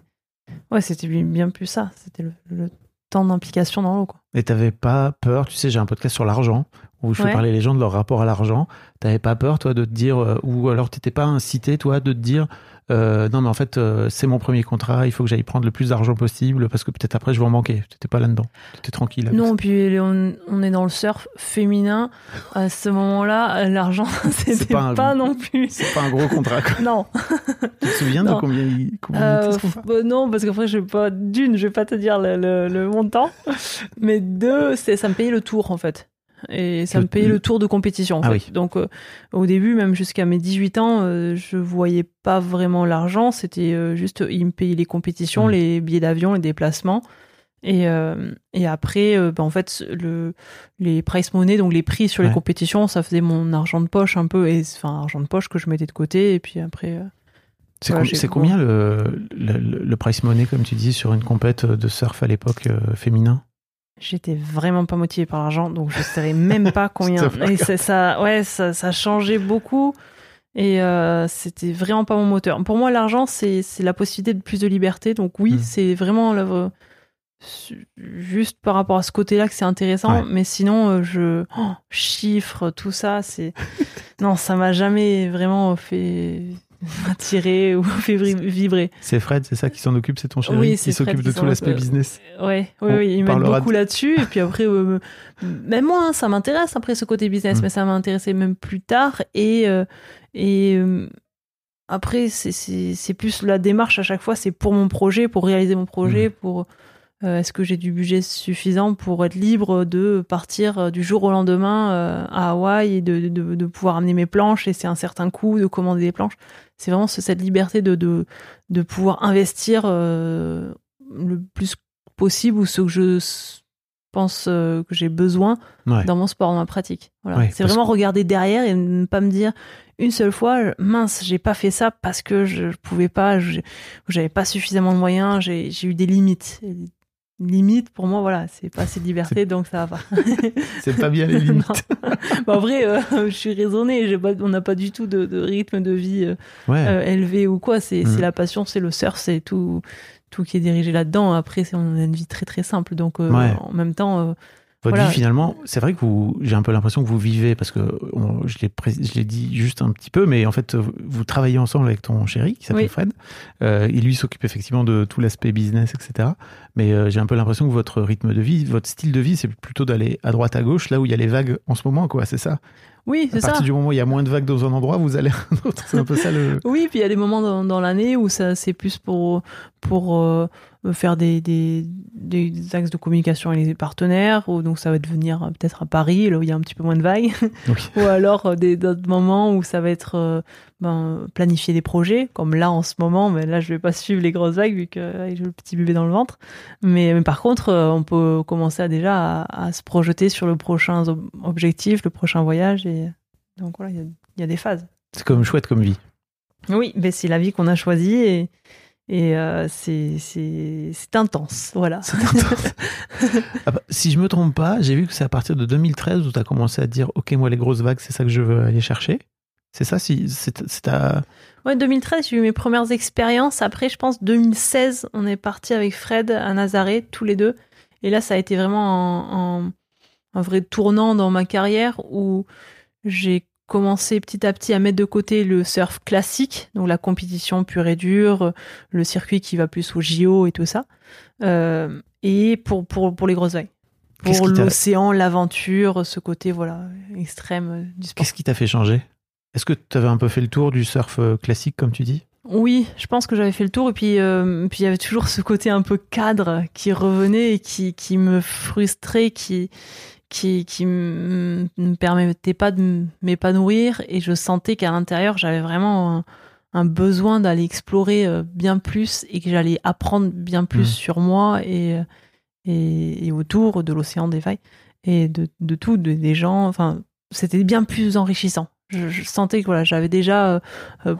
ouais, c'était bien bien plus ça. C'était le, le temps d'implication dans l'eau. quoi. Et t'avais pas peur, tu sais, j'ai un podcast sur l'argent où je fais Ouais. parler les gens de leur rapport à l'argent. T'avais pas peur, toi, de te dire, euh, ou alors t'étais pas incité, toi, de te dire, euh, non, mais en fait, euh, c'est mon premier contrat, il faut que j'aille prendre le plus d'argent possible parce que peut-être après je vais en manquer. T'étais pas là-dedans. T'étais tranquille. Non, puis on, on est dans le surf féminin. À ce moment-là, l'argent, c'était pas pas, un- non plus. C'est pas un gros contrat, quoi. Non, Tu te souviens de combien il, combien il Euh, était, ce bah non, parce qu'après, je vais pas d'une, je vais pas te dire le, le- le montant, mais deux, c'est ça me payait le tour en fait. Et ça me payait le tour de compétition. en Ah fait. oui. Donc, euh, au début, même jusqu'à mes 18 ans, euh, je voyais pas vraiment l'argent. C'était euh, juste, ils me payaient les compétitions, Mm. les billets d'avion, les déplacements. Et, euh, et après, bah, en fait, le, les price money, donc les prix sur les compétitions, ça faisait mon argent de poche un peu, et enfin argent de poche que je mettais de côté. Et puis après, C'est Voilà, com- combien le, le, le- price money, comme tu dis, sur une compète de surf à l'époque féminin? J'étais vraiment pas motivée par l'argent, donc je savais même pas combien. Et ça, ouais, ça, ça changeait beaucoup. Et euh, c'était vraiment pas mon moteur. Pour moi, l'argent, c'est c'est la possibilité de plus de liberté. Donc oui, Mm. c'est vraiment su- juste par rapport à ce côté-là que c'est intéressant. Ouais. Mais sinon, euh, je oh, chiffres, tout ça, c'est non, ça m'a jamais vraiment fait attirer ou fait vri- vibrer. C'est Fred, c'est ça qui s'en occupe, c'est ton chéri Oui, qui s'occupe de tout l'aspect business. Ouais, oui, mettent parlera beaucoup là-dessus. Et puis après, euh, même moi, hein, ça m'intéresse après ce côté business, Mm. mais ça m'a intéressé même plus tard. Et, euh, et euh, après, c'est- plus la démarche à chaque fois, c'est pour mon projet, pour réaliser mon Mm. projet, pour euh, est-ce que j'ai du budget suffisant pour être libre de partir euh, du jour au lendemain euh, à Hawaï et de, de, de pouvoir amener mes planches et c'est un certain coût de commander des planches. C'est vraiment ce- cette liberté de, de, de pouvoir investir euh, le plus possible ou ce que je pense euh, que j'ai besoin Ouais. dans mon sport, dans ma pratique. Voilà. Ouais, c'est vraiment regarder derrière et ne pas me dire une seule fois, mince, j'ai pas fait ça parce que je pouvais pas, j'avais pas suffisamment de moyens, j'ai j'ai eu des limites. Et les limites, pour moi, voilà, c'est pas assez de liberté, donc ça va pas. C'est pas bien les limites. Bah, en vrai, euh, je suis raisonnée, pas, on n'a pas du tout de, de rythme de vie euh, Ouais. euh, élevé ou quoi. C'est c'est la passion, c'est le surf, c'est tout, tout qui est dirigé là-dedans. Après, on a une vie très très simple. Donc, Ouais. en même temps, Votre voilà. vie, finalement, c'est vrai que vous, j'ai un peu l'impression que vous vivez, parce que on- je l'ai pré- je l'ai dit juste un petit peu, mais en fait, vous- travaillez ensemble avec ton chéri, qui s'appelle Oui. Fred. Euh, il lui s'occupe effectivement de tout l'aspect business, etc. Mais euh, j'ai un peu l'impression que votre rythme de vie, votre style de vie, c'est plutôt d'aller à droite, à gauche, là où il y a les vagues en ce moment, quoi, c'est ça? Oui, À c'est ça. partir du moment où il y a moins de vagues dans un endroit, vous allez à un autre. C'est un peu ça le. Oui, puis il y a des moments dans, dans l'année où ça c'est plus pour pour euh, faire des, des, des axes de communication avec les partenaires, ou donc ça va devenir euh, peut-être à Paris, là où il y a un petit peu moins de vagues, Oui. ou alors euh, des d'autres moments où ça va être ben, planifier des projets, comme là en ce moment, mais là je vais pas suivre les grosses vagues vu que euh, j'ai le petit bébé dans le ventre. Mais, mais par contre, euh, on peut commencer à déjà à, à se projeter sur le prochain ob- objectif, le prochain voyage, et donc voilà, il y a, il y a des phases. C'est comme chouette comme vie. Oui, mais c'est la vie qu'on a choisie et, et euh, c'est intense. Voilà. Ah bah, si je me trompe pas, j'ai vu que c'est à partir de 2013 où tu as commencé à dire Ok, moi, les grosses vagues, c'est ça que je veux aller chercher. C'est ça si, c'est, ta- Ouais, 2013, j'ai eu mes premières expériences. Après, je pense 2016, on est parti avec Fred à Nazaré, tous les deux. Et là, ça a été vraiment un, un- un vrai tournant dans ma carrière où j'ai commencé petit à petit à mettre de côté le surf classique, donc la compétition pure et dure, le circuit qui va plus au JO et tout ça, euh, et pour, pour, pour les grosses vagues. Pour l'océan, l'aventure, ce côté voilà extrême du sport. Qu'est-ce qui t'a fait changer? Est-ce que tu avais un peu fait le tour du surf euh, classique, comme tu dis? Oui, je pense que j'avais fait le tour et puis euh, puis il y avait toujours ce côté un peu cadre qui revenait et qui, qui me frustrait, qui qui qui m- me permettait pas de m'épanouir et je sentais qu'à l'intérieur j'avais vraiment un, un besoin d'aller explorer euh, bien plus et que j'allais apprendre bien plus Mhm. sur moi et, et et autour de l'océan des vagues et de, de tout de- des gens. Enfin c'était bien plus enrichissant je, je sentais que voilà j'avais déjà euh, euh,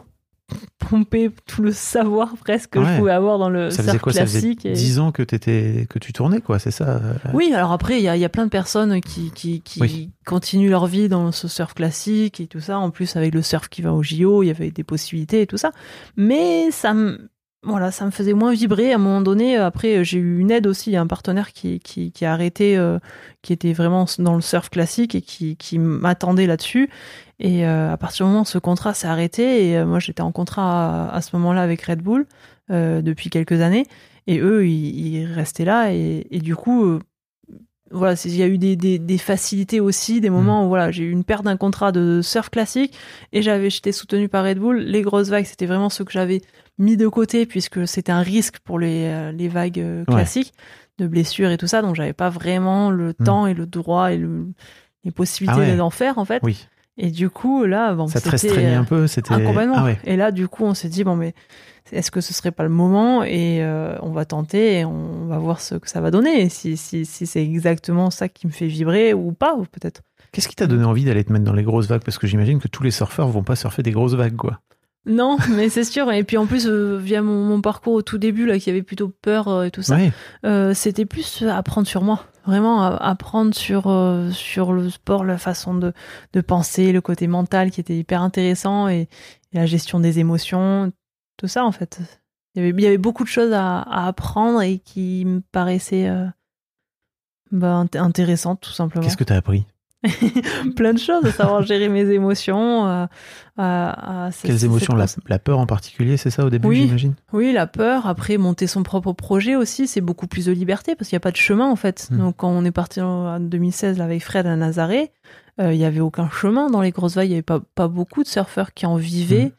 pompé tout le savoir presque que Ouais. je pouvais avoir dans le Ça faisait surf quoi? Ça faisait classique et- 10 ans que, t'étais- que tu tournais, quoi, c'est ça euh, oui, alors après, il y a, il y a plein de personnes qui, qui, qui Oui. continuent leur vie dans ce surf classique et tout ça. En plus, avec le surf qui va au JO, il y avait des possibilités et tout ça. Mais ça me, voilà, ça me faisait moins vibrer. À un moment donné, après, j'ai eu une aide aussi. Il y a un partenaire qui, qui, qui a arrêté, euh, qui était vraiment dans le surf classique et qui, qui m'attendait là-dessus. Et euh, à partir du moment où ce contrat s'est arrêté, et euh, moi j'étais en contrat à, à ce moment-là avec Red Bull euh, depuis quelques années, et eux ils, ils restaient là, et, et du coup, euh, voilà, il y a eu des, des, des facilités aussi, des moments où voilà, j'ai eu une perte d'un contrat de surf classique, et j'avais j'étais soutenu par Red Bull. Les grosses vagues, c'était vraiment ce que j'avais mis de côté puisque c'était un risque pour les, euh, les vagues euh, Ouais. classiques de blessures et tout ça, donc j'avais pas vraiment le Mm. temps et le droit et le, les possibilités Ah ouais. d'en faire en fait. Oui, Et du coup, là, bon, ça te restreignait euh, un peu, c'était... ah, complètement. Ah ouais. Et là, du coup, on s'est dit, bon, mais est-ce que ce serait pas le moment Et euh, on va tenter et on va voir ce que ça va donner. Et si, si, si c'est exactement ça qui me fait vibrer ou pas, ou peut-être. Qu'est-ce qui t'a donné envie d'aller te mettre dans les grosses vagues? Parce que j'imagine que tous les surfeurs vont pas surfer des grosses vagues, quoi. Non, mais c'est sûr. Et puis en plus, euh, via mon, mon parcours au tout début, là, qui avait plutôt peur euh, et tout ça. Euh, c'était plus apprendre sur moi. Vraiment apprendre sur, sur le sport, la façon de, de penser, le côté mental qui était hyper intéressant et, et la gestion des émotions, tout ça en fait. Il y avait, il y avait beaucoup de choses à, à apprendre et qui me paraissaient bah, int- intéressantes tout simplement. Qu'est-ce que t'as appris? Plein de choses, à savoir gérer mes émotions. euh, à- à- Quelles émotions la, peur en particulier, c'est ça au début, Oui. j'imagine? Oui, la peur. Après, monter son propre projet aussi, c'est beaucoup plus de liberté parce qu'il n'y a pas de chemin en fait. Hmm. Donc, quand on est parti en en 2016 là, avec Fred à Nazaré, euh, il n'y avait aucun chemin dans les grosses vagues. Il n'y avait pas, pas beaucoup de surfeurs qui en vivaient.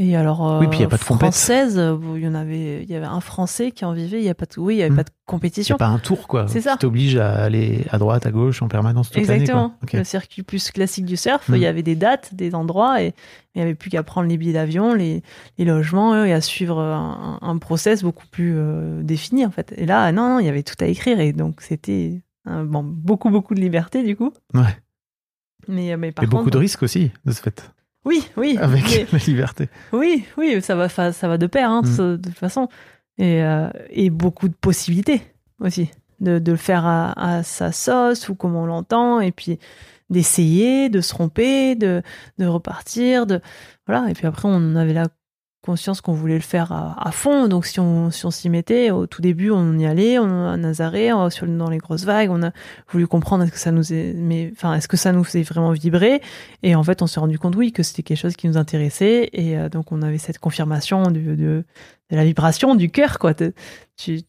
Et alors, euh. Oui, puis il y a pas de compète. française, il y en avait, il y avait un Français qui en vivait. Il y a pas de, oui, il y avait Hmm. pas de C'est compétition. pas un tour, quoi. C'est ça. Qui t'oblige à aller à droite, à gauche, en permanence toute Exactement. quoi. Ok. Le circuit plus classique du surf, Hmm. il y avait des dates, des endroits, et il n'y avait plus qu'à prendre les billets d'avion, les, les logements, et à suivre un, un process beaucoup plus euh, défini, en fait. Et là, non, non, il y avait tout à écrire, et donc c'était bon, beaucoup, beaucoup de liberté, du coup. Ouais. Mais, euh, mais par Et beaucoup contre- de risques aussi, de ce fait, Oui, oui. avec mais- la liberté. oui, oui, ça va, ça va de pair, hein, Mm. de toute façon. Et, euh, et beaucoup de possibilités aussi. De, de le faire à, à sa sauce ou comme on l'entend, et puis d'essayer, de se tromper, de, de repartir. De, voilà. Et puis après, on avait la conscience qu'on voulait le faire à, fond. Donc si on si on s'y mettait, au tout début, on y allait, on à Nazaré, on- sur, dans les grosses vagues, on a voulu comprendre est-ce que ça nous est, mais enfin est-ce que ça nous faisait vraiment vibrer? Et en fait, on s'est rendu compte, oui, que c'était quelque chose qui nous intéressait. Et euh, donc, on avait cette confirmation de, la vibration du cœur, quoi. Tu,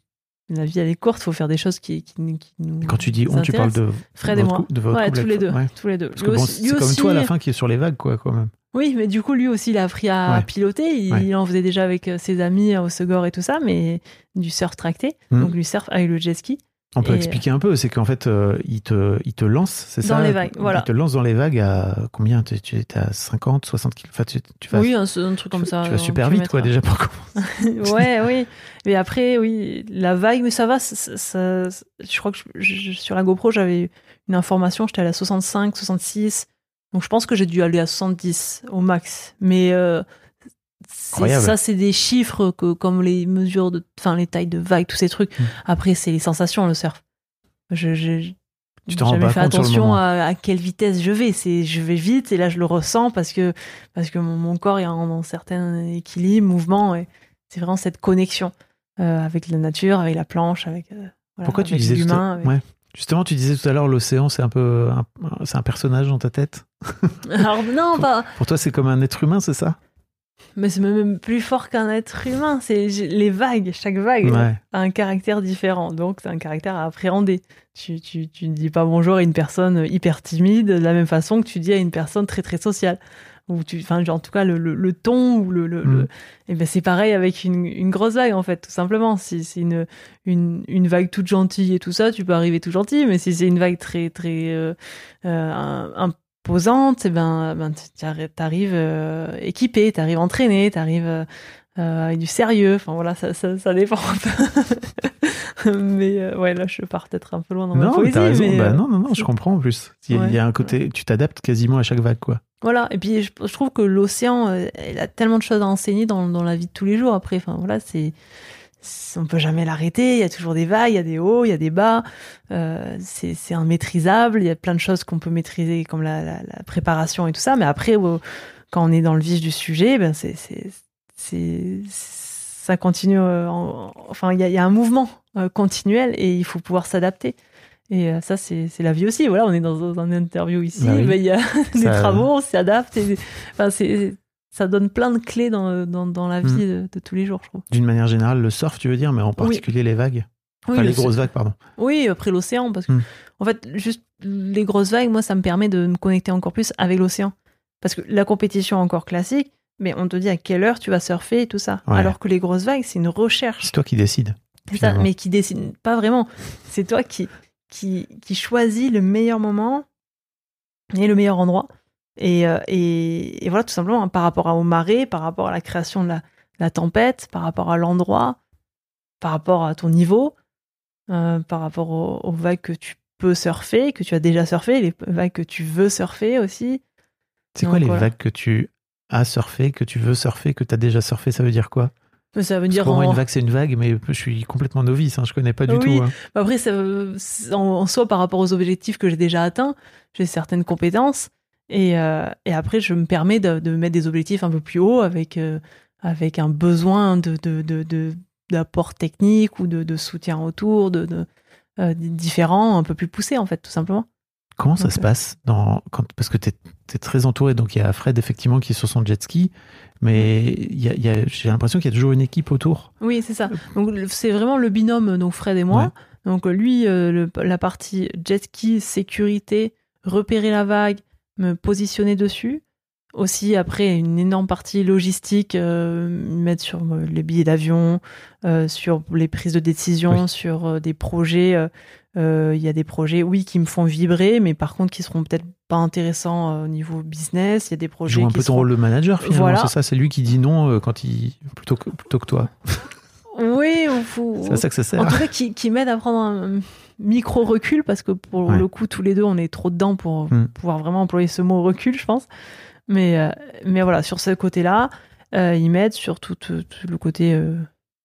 la vie, elle est courte, faut faire des choses qui, qui, qui nous. Et quand tu dis on, tu parles de, Fred et moi. de votre ouais, couple tous les deux. ouais. Tous les deux. Parce que bon, c'est comme aussi- toi à la fin qui est sur les vagues, quoi, quand même. Oui, mais du coup, lui aussi, il a appris à Ouais. piloter. Il, Ouais. il en faisait déjà avec euh, ses amis au Segor et tout ça, mais du surf tracté. Mhm. Donc, lui surf avec le jet ski. On peut Et- expliquer un peu, c'est qu'en fait, euh, il, te, il te lance, c'est Dans ça les vagues, voilà. Il te lance dans les vagues à combien Tu étais à 50, 60 km Enfin, tu, tu vas, oui, un, un truc comme tu- ça. Tu vas super vite, quoi, déjà pour commencer. ouais, oui. Mais après, oui, la vague, mais ça va. ça- ça- ça- je crois que je- je- sur la GoPro, j'avais une information, j'étais à 65, 66. Donc je pense que j'ai dû aller à 70 au max. Mais euh. Ça, c'est des chiffres que, comme les mesures de, enfin, les tailles de vagues, tous ces trucs. Mm. Après, c'est les sensations, le surf. Je, je, Tu t'en rends jamais fait attention à, à quelle vitesse je vais. C'est, je vais vite et là, je le ressens parce que, parce que mon, mon corps est en un certain équilibre, mouvement. Et c'est vraiment cette connexion euh, avec la nature, avec la planche, avec, euh, voilà, Pourquoi tu disais l'humain. à... avec- ouais. Justement, tu disais tout à l'heure, l'océan, c'est un peu, un, c'est un personnage dans ta tête. Alors, non. Pour toi, c'est comme un être humain, c'est ça? Mais c'est même plus fort qu'un être humain. C'est les vagues. Chaque vague Ouais. a un caractère différent. Donc, c'est un caractère à appréhender. Tu, tu, tu ne dis pas bonjour à une personne hyper timide de la même façon que tu dis à une personne très, très sociale. ou tu, enfin, en tout cas, le, le, le ton ou le, le, Mm. le- eh ben, c'est pareil avec une, une grosse vague, en fait, tout simplement. Si c'est une, une, une vague toute gentille et tout ça, tu peux arriver tout gentil, mais si c'est une vague très, très, euh, euh, imposante, eh ben, ben, tu arrives euh, équipé, tu arrives entraîné, tu arrives avec du sérieux. Enfin, voilà, ça, ça, ça dépend mais, euh, ouais, là, je pars peut-être un peu loin dans ma Non, mais poésie, t'as raison. mais, Bah euh, non, non, non, je comprends en plus. Il y a, il y a un côté, tu t'adaptes quasiment à chaque vague, quoi. Voilà, et puis je, je trouve que l'océan, euh, il a tellement de choses à enseigner dans, dans la vie de tous les jours. Après, enfin voilà, c'est- on peut jamais l'arrêter. Il y a toujours des vagues, il y a des hauts, il y a des bas. Euh, c'est c'est immaîtrisable. Il y a plein de choses qu'on peut maîtriser, comme la, la, la préparation et tout ça. Mais après, quand on est dans le vif du sujet, ben c'est ça continue. euh, en- enfin, il y a, il y a un mouvement euh, continuel et il faut pouvoir s'adapter. Et euh, ça, c'est c'est la vie aussi. Voilà, on est dans, dans une interview ici. Bah oui. ben, il y a des travaux, on s'adapte. Enfin, c'est ça donne plein de clés dans, dans, dans la vie Mm. de, de tous les jours, je trouve. D'une manière générale, le surf, tu veux dire, mais en particulier les vagues. Enfin, Oui, les le- grosses vagues, pardon. Oui, après l'océan, parce que Mm. en fait, juste les grosses vagues, moi, ça me permet de me connecter encore plus avec l'océan. Parce que la compétition encore classique, mais on te dit à quelle heure tu vas surfer et tout ça. Ouais. Alors que les grosses vagues, c'est une recherche. C'est toi qui décides. Ça, mais qui décide pas vraiment. C'est toi qui, qui, qui choisis le meilleur moment et le meilleur endroit. Et, euh, et, et voilà, tout simplement, hein, par rapport à- aux marées, par rapport à la création de la, la tempête, par rapport à l'endroit, par rapport à ton niveau, euh, par rapport aux, aux vagues que tu peux surfer, que tu as déjà surfé, les vagues que tu veux surfer aussi. C'est quoi les voilà. vagues que tu as surfé, que tu veux surfer, que tu as déjà surfé Ça veut dire quoi? Ça veut dire Pour moi, en- une vague, c'est une vague, mais je suis complètement novice. Hein, je connais pas du Oui. tout. hein. Après, ça, c'est- en, en soi, par rapport aux objectifs que j'ai déjà atteints, j'ai certaines compétences. Et, euh, et après, je me permets de, de mettre des objectifs un peu plus hauts avec, euh, avec un besoin de, de, d'apport technique ou de, de soutien autour, de, de, euh, différents, un peu plus poussés, en fait, tout simplement. Comment ça se euh, passe dans, quand, Parce que tu es, très entouré. Donc, il y a Fred, effectivement, qui est sur son jet ski. Mais il y a- y a- j'ai l'impression qu'il y a toujours une équipe autour. Oui, c'est ça. Donc, c'est vraiment le binôme, donc Fred et moi. Ouais. Donc, lui, euh, le- la partie jet ski, sécurité, repérer la vague, me positionner dessus. Aussi, après, une énorme partie logistique, euh, mettre sur euh, les billets d'avion, euh, sur les prises de décision, Oui. sur euh, des projets. Il y a des projets, oui, qui me font vibrer, mais par contre, qui seront peut-être pas intéressants au niveau business. Il y a des projets joue un peu ton seront rôle de manager, finalement. Voilà. C'est ça, c'est lui qui dit non quand il, plutôt, que, plutôt que toi. Oui, ou faut- C'est à ça que ça sert. En tout cas, qui, qui m'aide à prendre un micro recul parce que pour Ouais. le coup, tous les deux, on est trop dedans pour Mm. pouvoir vraiment employer ce mot recul, je pense. Mais, euh, mais voilà, sur ce côté-là, euh, il m'aide sur tout, tout- tout le côté euh,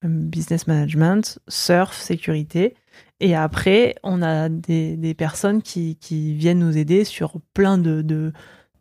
business management, surf, sécurité. Et après, on a des, des personnes qui, qui viennent nous aider sur plein de, de,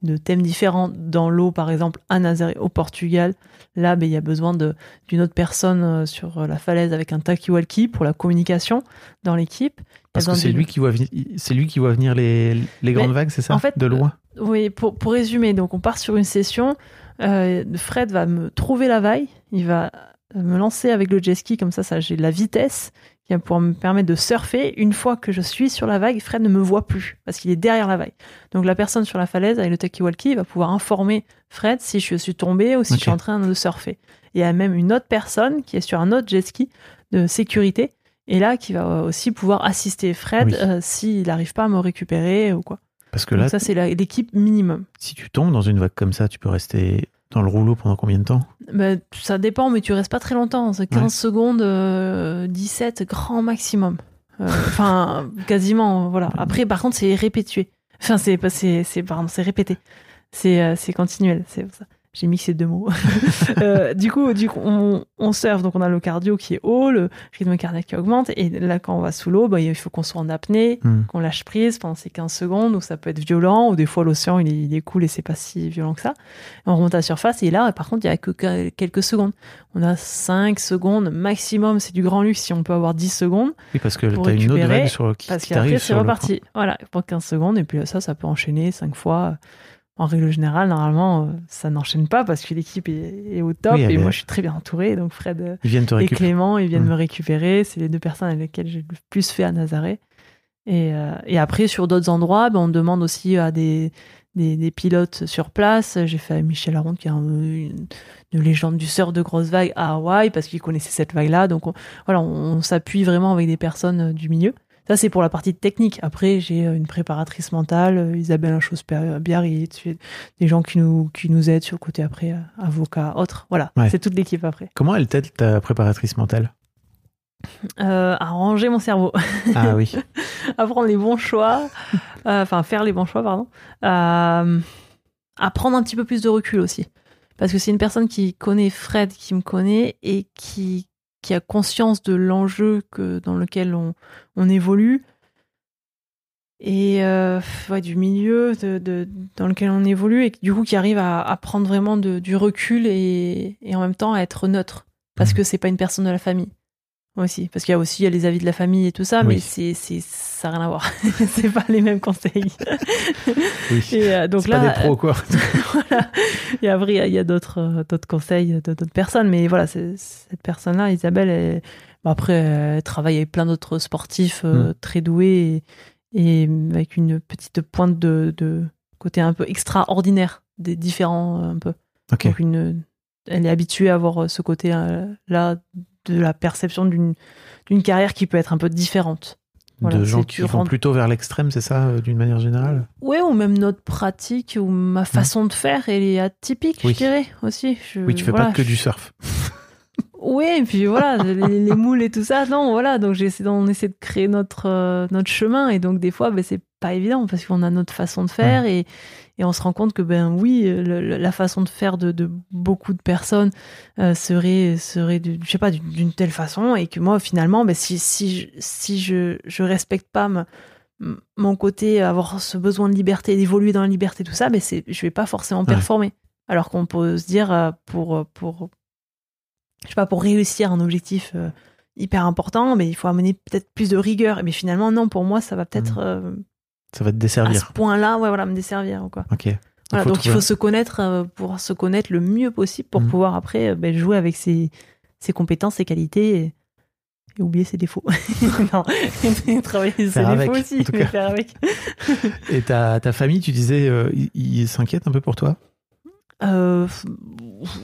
de thèmes différents. Dans l'eau, par exemple, à Nazaré, au Portugal, là, ben, il y a besoin d'une autre personne euh, sur la falaise avec un talkie-walkie pour la communication dans l'équipe. Parce que c'est lui qui voit lui qui voit venir les, les grandes Mais, vagues, c'est ça en fait, De loin. Oui, pour, pour résumer, donc on part sur une session. euh, Fred va me trouver la vague, il va me lancer avec le jet ski, comme ça, ça j'ai de la vitesse qui va pouvoir me permettre de surfer. Une fois que je suis sur la vague, Fred ne me voit plus parce qu'il est derrière la vague. Donc la personne sur la falaise avec le talkie-walkie va pouvoir informer Fred si je suis tombé ou si je suis en train de surfer. Il y a même une autre personne qui est sur un autre jet ski de sécurité et là qui va aussi pouvoir assister Fred Oui. euh, s'il n'arrive pas à me récupérer ou quoi. Parce que Donc là, ça, c'est l'équipe minimum. si tu tombes dans une vague comme ça, tu peux rester dans le rouleau pendant combien de temps Ben, ça dépend, mais tu restes pas très longtemps. C'est 15 Ouais. secondes, euh, 17 grand maximum. Euh, Enfin, quasiment, voilà. Après, par contre, c'est répétué. Enfin, c'est pas- c'est c'est pardon, c'est répété. C'est euh, c'est continuel. C'est pour ça. J'ai mixé deux mots. Euh, du coup, du coup, on, on surfe, donc on a le cardio qui est haut, le rythme cardiaque qui augmente, et là, quand on va sous l'eau, ben, il faut qu'on soit en apnée, Hmm. qu'on lâche prise pendant ces 15 secondes, où ça peut être violent, ou des fois l'océan il est, il est cool et c'est pas si violent que ça. On remonte à la surface, et là, par contre, il y a que que quelques secondes. On a 5 secondes maximum, c'est du grand luxe si on peut avoir 10 secondes, Oui, parce que Pour tu as une autre vague sur, qui, parce qu'après c'est reparti. Voilà, pour 15 secondes, et puis ça, ça peut enchaîner 5 fois. En règle générale, normalement, euh, ça n'enchaîne pas parce que l'équipe est, est au top Oui, et est- moi je suis très bien entouré. Donc Fred euh, et. Clément, ils viennent Mm. me récupérer. C'est les deux personnes avec lesquelles j'ai le plus fait à Nazaré. Et, euh, et après, sur d'autres endroits, ben, on demande aussi à des, des, des pilotes sur place. J'ai fait Michel Aronde, qui est un- une, une légende du surf de grosse vague à Hawaï, parce qu'il connaissait cette vague-là. Donc on- voilà, on, on s'appuie vraiment avec des personnes du milieu. Ça, c'est pour la partie technique. Après, j'ai euh, une préparatrice mentale, euh, Isabelle j'ai des gens qui nous, qui nous aident sur le côté après, euh, avocats, autres. Voilà, Ouais. c'est toute l'équipe après. Comment elle t'aide ta préparatrice mentale? Euh, à ranger mon cerveau. Ah oui. à prendre les bons choix, euh, enfin faire les bons choix, pardon, euh, à prendre un petit peu plus de recul aussi. Parce que c'est une personne qui connaît Fred, qui me connaît et qui, qui a conscience de l'enjeu que, dans lequel on, on évolue. Et euh, ouais, du milieu de, de- dans lequel on évolue et du coup qui arrive à, à prendre vraiment de- du recul et, et en même temps à être neutre. Parce Mhm. que c'est pas une personne de la famille aussi parce qu'il y a aussi il y a les avis de la famille et tout ça Oui. mais c'est c'est ça n'a rien à voir c'est pas les mêmes conseils Oui. et euh, donc C'est là pas des pros, quoi. voilà. Et après, il y a- d'autres euh, d'autres conseils de d'autres personnes. Mais voilà, cette personne-là, Isabelle, elle, bon, après, elle travaille avec plein d'autres sportifs euh, Mm. très doués et, et avec une petite pointe de, de côté un peu extraordinaire, des différents un peu. Donc une, elle est habituée à avoir ce côté-là de la perception d'une carrière qui peut être un peu différente. Voilà, de gens qui vont plutôt vers l'extrême, c'est ça, euh, d'une manière générale? Ouais, ou même notre pratique ou ma façon de faire, elle est atypique, Oui. je dirais aussi. Je- Oui, tu fais voilà, pas que je- du surf. Oui, et puis voilà, les, les moules et tout ça, non, voilà. Donc on essaie de créer notre euh, notre chemin et donc des fois, ben, c'est pas évident parce qu'on a notre façon de faire et et on se rend compte que ben oui, le- le- la façon de faire de, de beaucoup de personnes euh, serait serait je sais pas d'une telle façon. Et que moi finalement, ben si si je, si je je respecte pas ma- mon côté avoir ce besoin de liberté d'évoluer dans la liberté tout ça ben c'est je vais pas forcément performer. Alors qu'on peut se dire euh, pour pour je sais pas pour réussir un objectif euh, hyper important mais il faut amener peut-être plus de rigueur. Mais finalement non pour moi ça va peut-être euh, Ça va te à ce desservir. point-là ouais voilà me desservir quoi Ok. voilà, faut donc il faut se connaître euh, pour se connaître le mieux possible pour Mm. pouvoir après euh, ben, jouer avec ses, ses compétences ses qualités et, et oublier ses défauts non et travailler ses Faire défauts avec, aussi mais faire avec Et ta, ta famille, tu disais, euh, ils s'inquiètent un peu pour toi? Euh,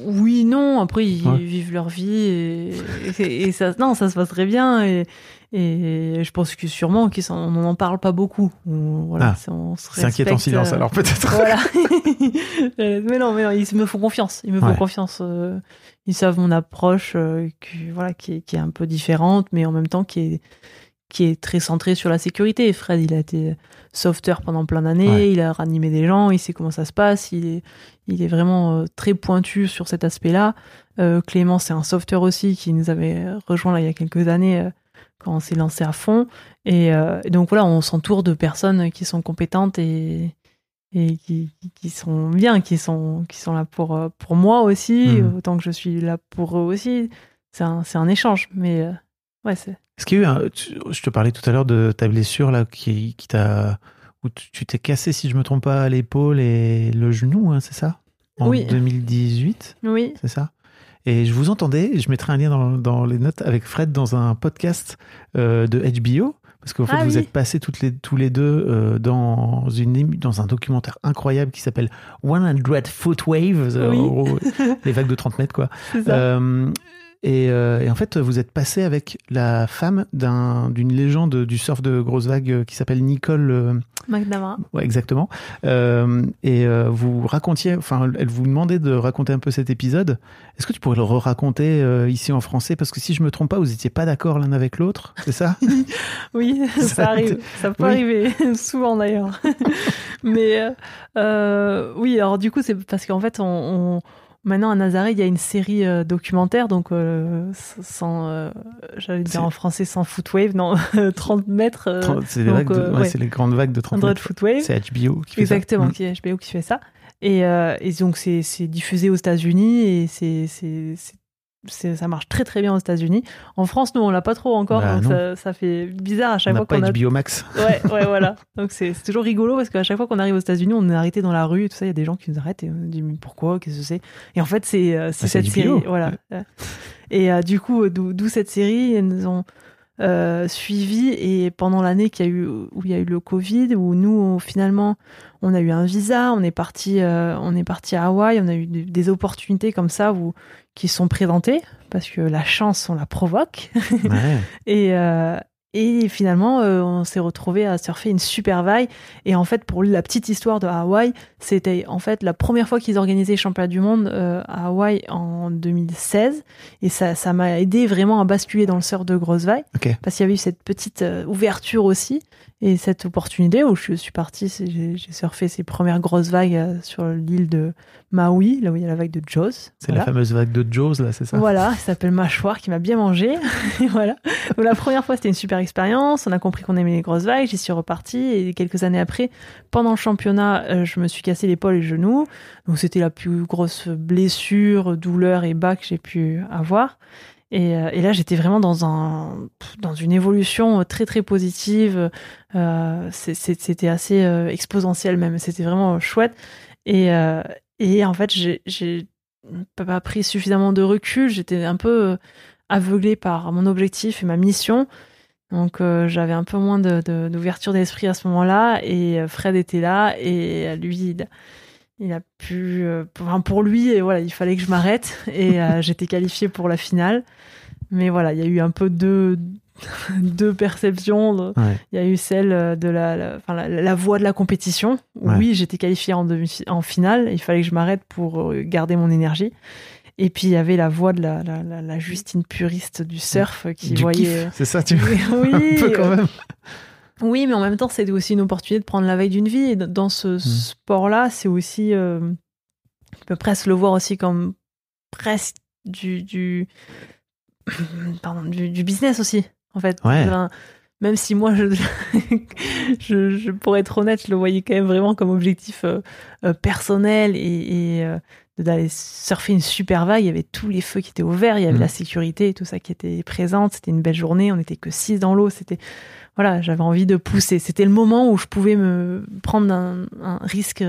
oui, non. Après, ils Ouais. vivent leur vie et, et- et ça, non, ça se passe très bien. Et, et je pense que sûrement qu'ils s'en- on n'en parle pas beaucoup. Voilà, Ah, c'est- on C'est inquiétant silence, euh, alors peut-être. Voilà. Euh, mais non, mais non, ils me font confiance. Ils me font confiance. euh, Ils savent mon approche, qui, voilà, qui est, qui est un peu différente, mais en même temps qui est, qui est très centrée sur la sécurité. Fred, il a été sauveteur pendant plein d'années, Ouais. il a ranimé des gens, il sait comment ça se passe, il est, il est vraiment très pointu sur cet aspect-là. Euh, Clément, c'est un sauveteur aussi qui nous avait rejoint là, il y a quelques années quand on s'est lancé à fond. Et, euh, et donc voilà, on s'entoure de personnes qui sont compétentes et, et qui, qui- sont bien, qui sont, qui sont là pour, euh, pour moi aussi, Mhm. autant que je suis là pour eux aussi. C'est un, c'est un échange, mais euh, ouais, c'est. Est-ce qu'il y a eu un- tu- Je te parlais tout à l'heure de ta blessure là qui, qui t'a. Où tu tu t'es cassé, si je me trompe pas, l'épaule et le genou, hein, c'est ça? En Oui. 2018, Oui, c'est ça? Et je vous entendais, je mettrai un lien dans, dans les notes avec Fred dans un podcast euh, de HBO. Parce qu'en fait, Ah vous oui. êtes passés toutes les, tous les deux euh, dans, une, dans un documentaire incroyable qui s'appelle 100 Foot Waves, euh, Oui. gros, les vagues de 30 mètres, quoi. Euh, et, et en fait, vous êtes passé avec la femme d'un- d'une légende du surf de grosse vague euh, qui s'appelle Nicole. euh, McNamara. ouais, exactement. Et vous racontiez, enfin, elle vous demandait de raconter un peu cet épisode. Est-ce que tu pourrais le re-raconter ici en français? Parce que si je me trompe pas, vous étiez pas d'accord l'un avec l'autre, c'est ça? Oui, ça, Ça arrive. Ça peut Oui. arriver, souvent d'ailleurs. Mais euh, oui, alors du coup, c'est parce qu'en fait, on, on- maintenant à Nazaré, il y a une série euh, documentaire, donc euh, sans, euh, j'allais dire en français, sans footwave, non, 30 mètres. 30 C'est les, de- ouais, les grandes vagues de 30 100 mètres. footwave. C'est HBO qui fait ça. Exactement, Mm. qui est HBO qui fait ça. Et, et donc, c'est diffusé aux États-Unis et c'est- ça marche très très bien aux États-Unis. En France, nous, on l'a pas trop encore, Bah, donc ça, ça fait bizarre à On chaque n'a fois pas qu'on a HBO Max. Ouais, ouais, voilà. Donc c'est toujours rigolo parce qu'à chaque fois qu'on arrive aux États-Unis, on est arrêté dans la rue et tout ça. Il y a des gens qui nous arrêtent et on dit mais pourquoi, qu'est-ce que c'est? Et en fait, c'est euh, Bah, cette série, voilà. Et euh, du coup, d'où d'où cette série, ils nous ont euh, suivi et pendant l'année qu'il y a eu où il y a eu le Covid où nous on- finalement on a eu un visa on est parti euh, on est parti à Hawaï on a eu des des opportunités comme ça où qui sont présentées parce que la chance on la provoque Ouais. et euh, et finalement, euh, on s'est retrouvé à surfer une super vague. Et en fait, pour la petite histoire de Hawaï, c'était en fait la première fois qu'ils organisaient les championnats du monde euh, à Hawaï en 2016. Et ça, ça m'a aidé vraiment à basculer dans le surf de grosse vague. Ok. Parce qu'il y avait eu cette petite euh, ouverture aussi et cette opportunité où je suis partie, j'ai surfé ces premières grosses vagues euh, sur l'île de Maui, là où il y a la vague de Jaws. C'est Voilà. la fameuse vague de Jaws, là, c'est ça? Voilà, ça s'appelle Mâchoire qui m'a bien mangé. Et voilà. Donc, la première fois, c'était une super expérience. On a compris qu'on aimait les grosses vagues. J'y suis repartie. Et quelques années après, pendant le championnat, euh, je me suis cassé l'épaule et le genou. Donc c'était la plus grosse blessure, douleur et bas que j'ai pu avoir. Et, euh, et là, j'étais vraiment dans un dans une évolution très très positive. Euh, c'était assez euh, exponentiel même. C'était vraiment chouette. Et, euh, en fait, j'ai- pas pris suffisamment de recul. J'étais un peu euh, aveuglée par mon objectif et ma mission. Donc euh, j'avais un peu moins d'ouverture d'esprit à ce moment-là. Et euh, Fred était là et euh, lui, il, a pu... euh, pour, enfin, pour lui, et voilà, il fallait que je m'arrête. Et euh, j'étais qualifiée pour la finale. Mais voilà, il y a eu un peu deux, deux perceptions. Ouais. il y a eu celle euh, de la, la, enfin, la, la voie de la compétition. où Ouais. Oui, j'étais qualifiée en, demi- en finale. Il fallait que je m'arrête pour euh, garder mon énergie. Et puis il y avait la voix de la, la, la- la Justine puriste du surf euh, qui du voyait. kiff, c'est ça, tu oui, un peu quand euh, même. oui, mais en même temps, c'était aussi une opportunité de prendre la veille d'une vie. Et dans ce sport-là, c'est aussi. euh, tu peux presque le voir aussi comme presque du. du pardon, du, du business aussi, en fait. Ouais. Enfin, même si moi, je, je, je- pour être honnête, je le voyais quand même vraiment comme objectif euh, euh, personnel et, et, euh, d'aller surfer une super vague. Il y avait tous les feux qui étaient au vert, il y avait Mhm. la sécurité et tout ça qui était présente. C'était une belle journée, on n'était que six dans l'eau. C'était voilà, j'avais envie de pousser. C'était le moment où je pouvais me prendre un, un risque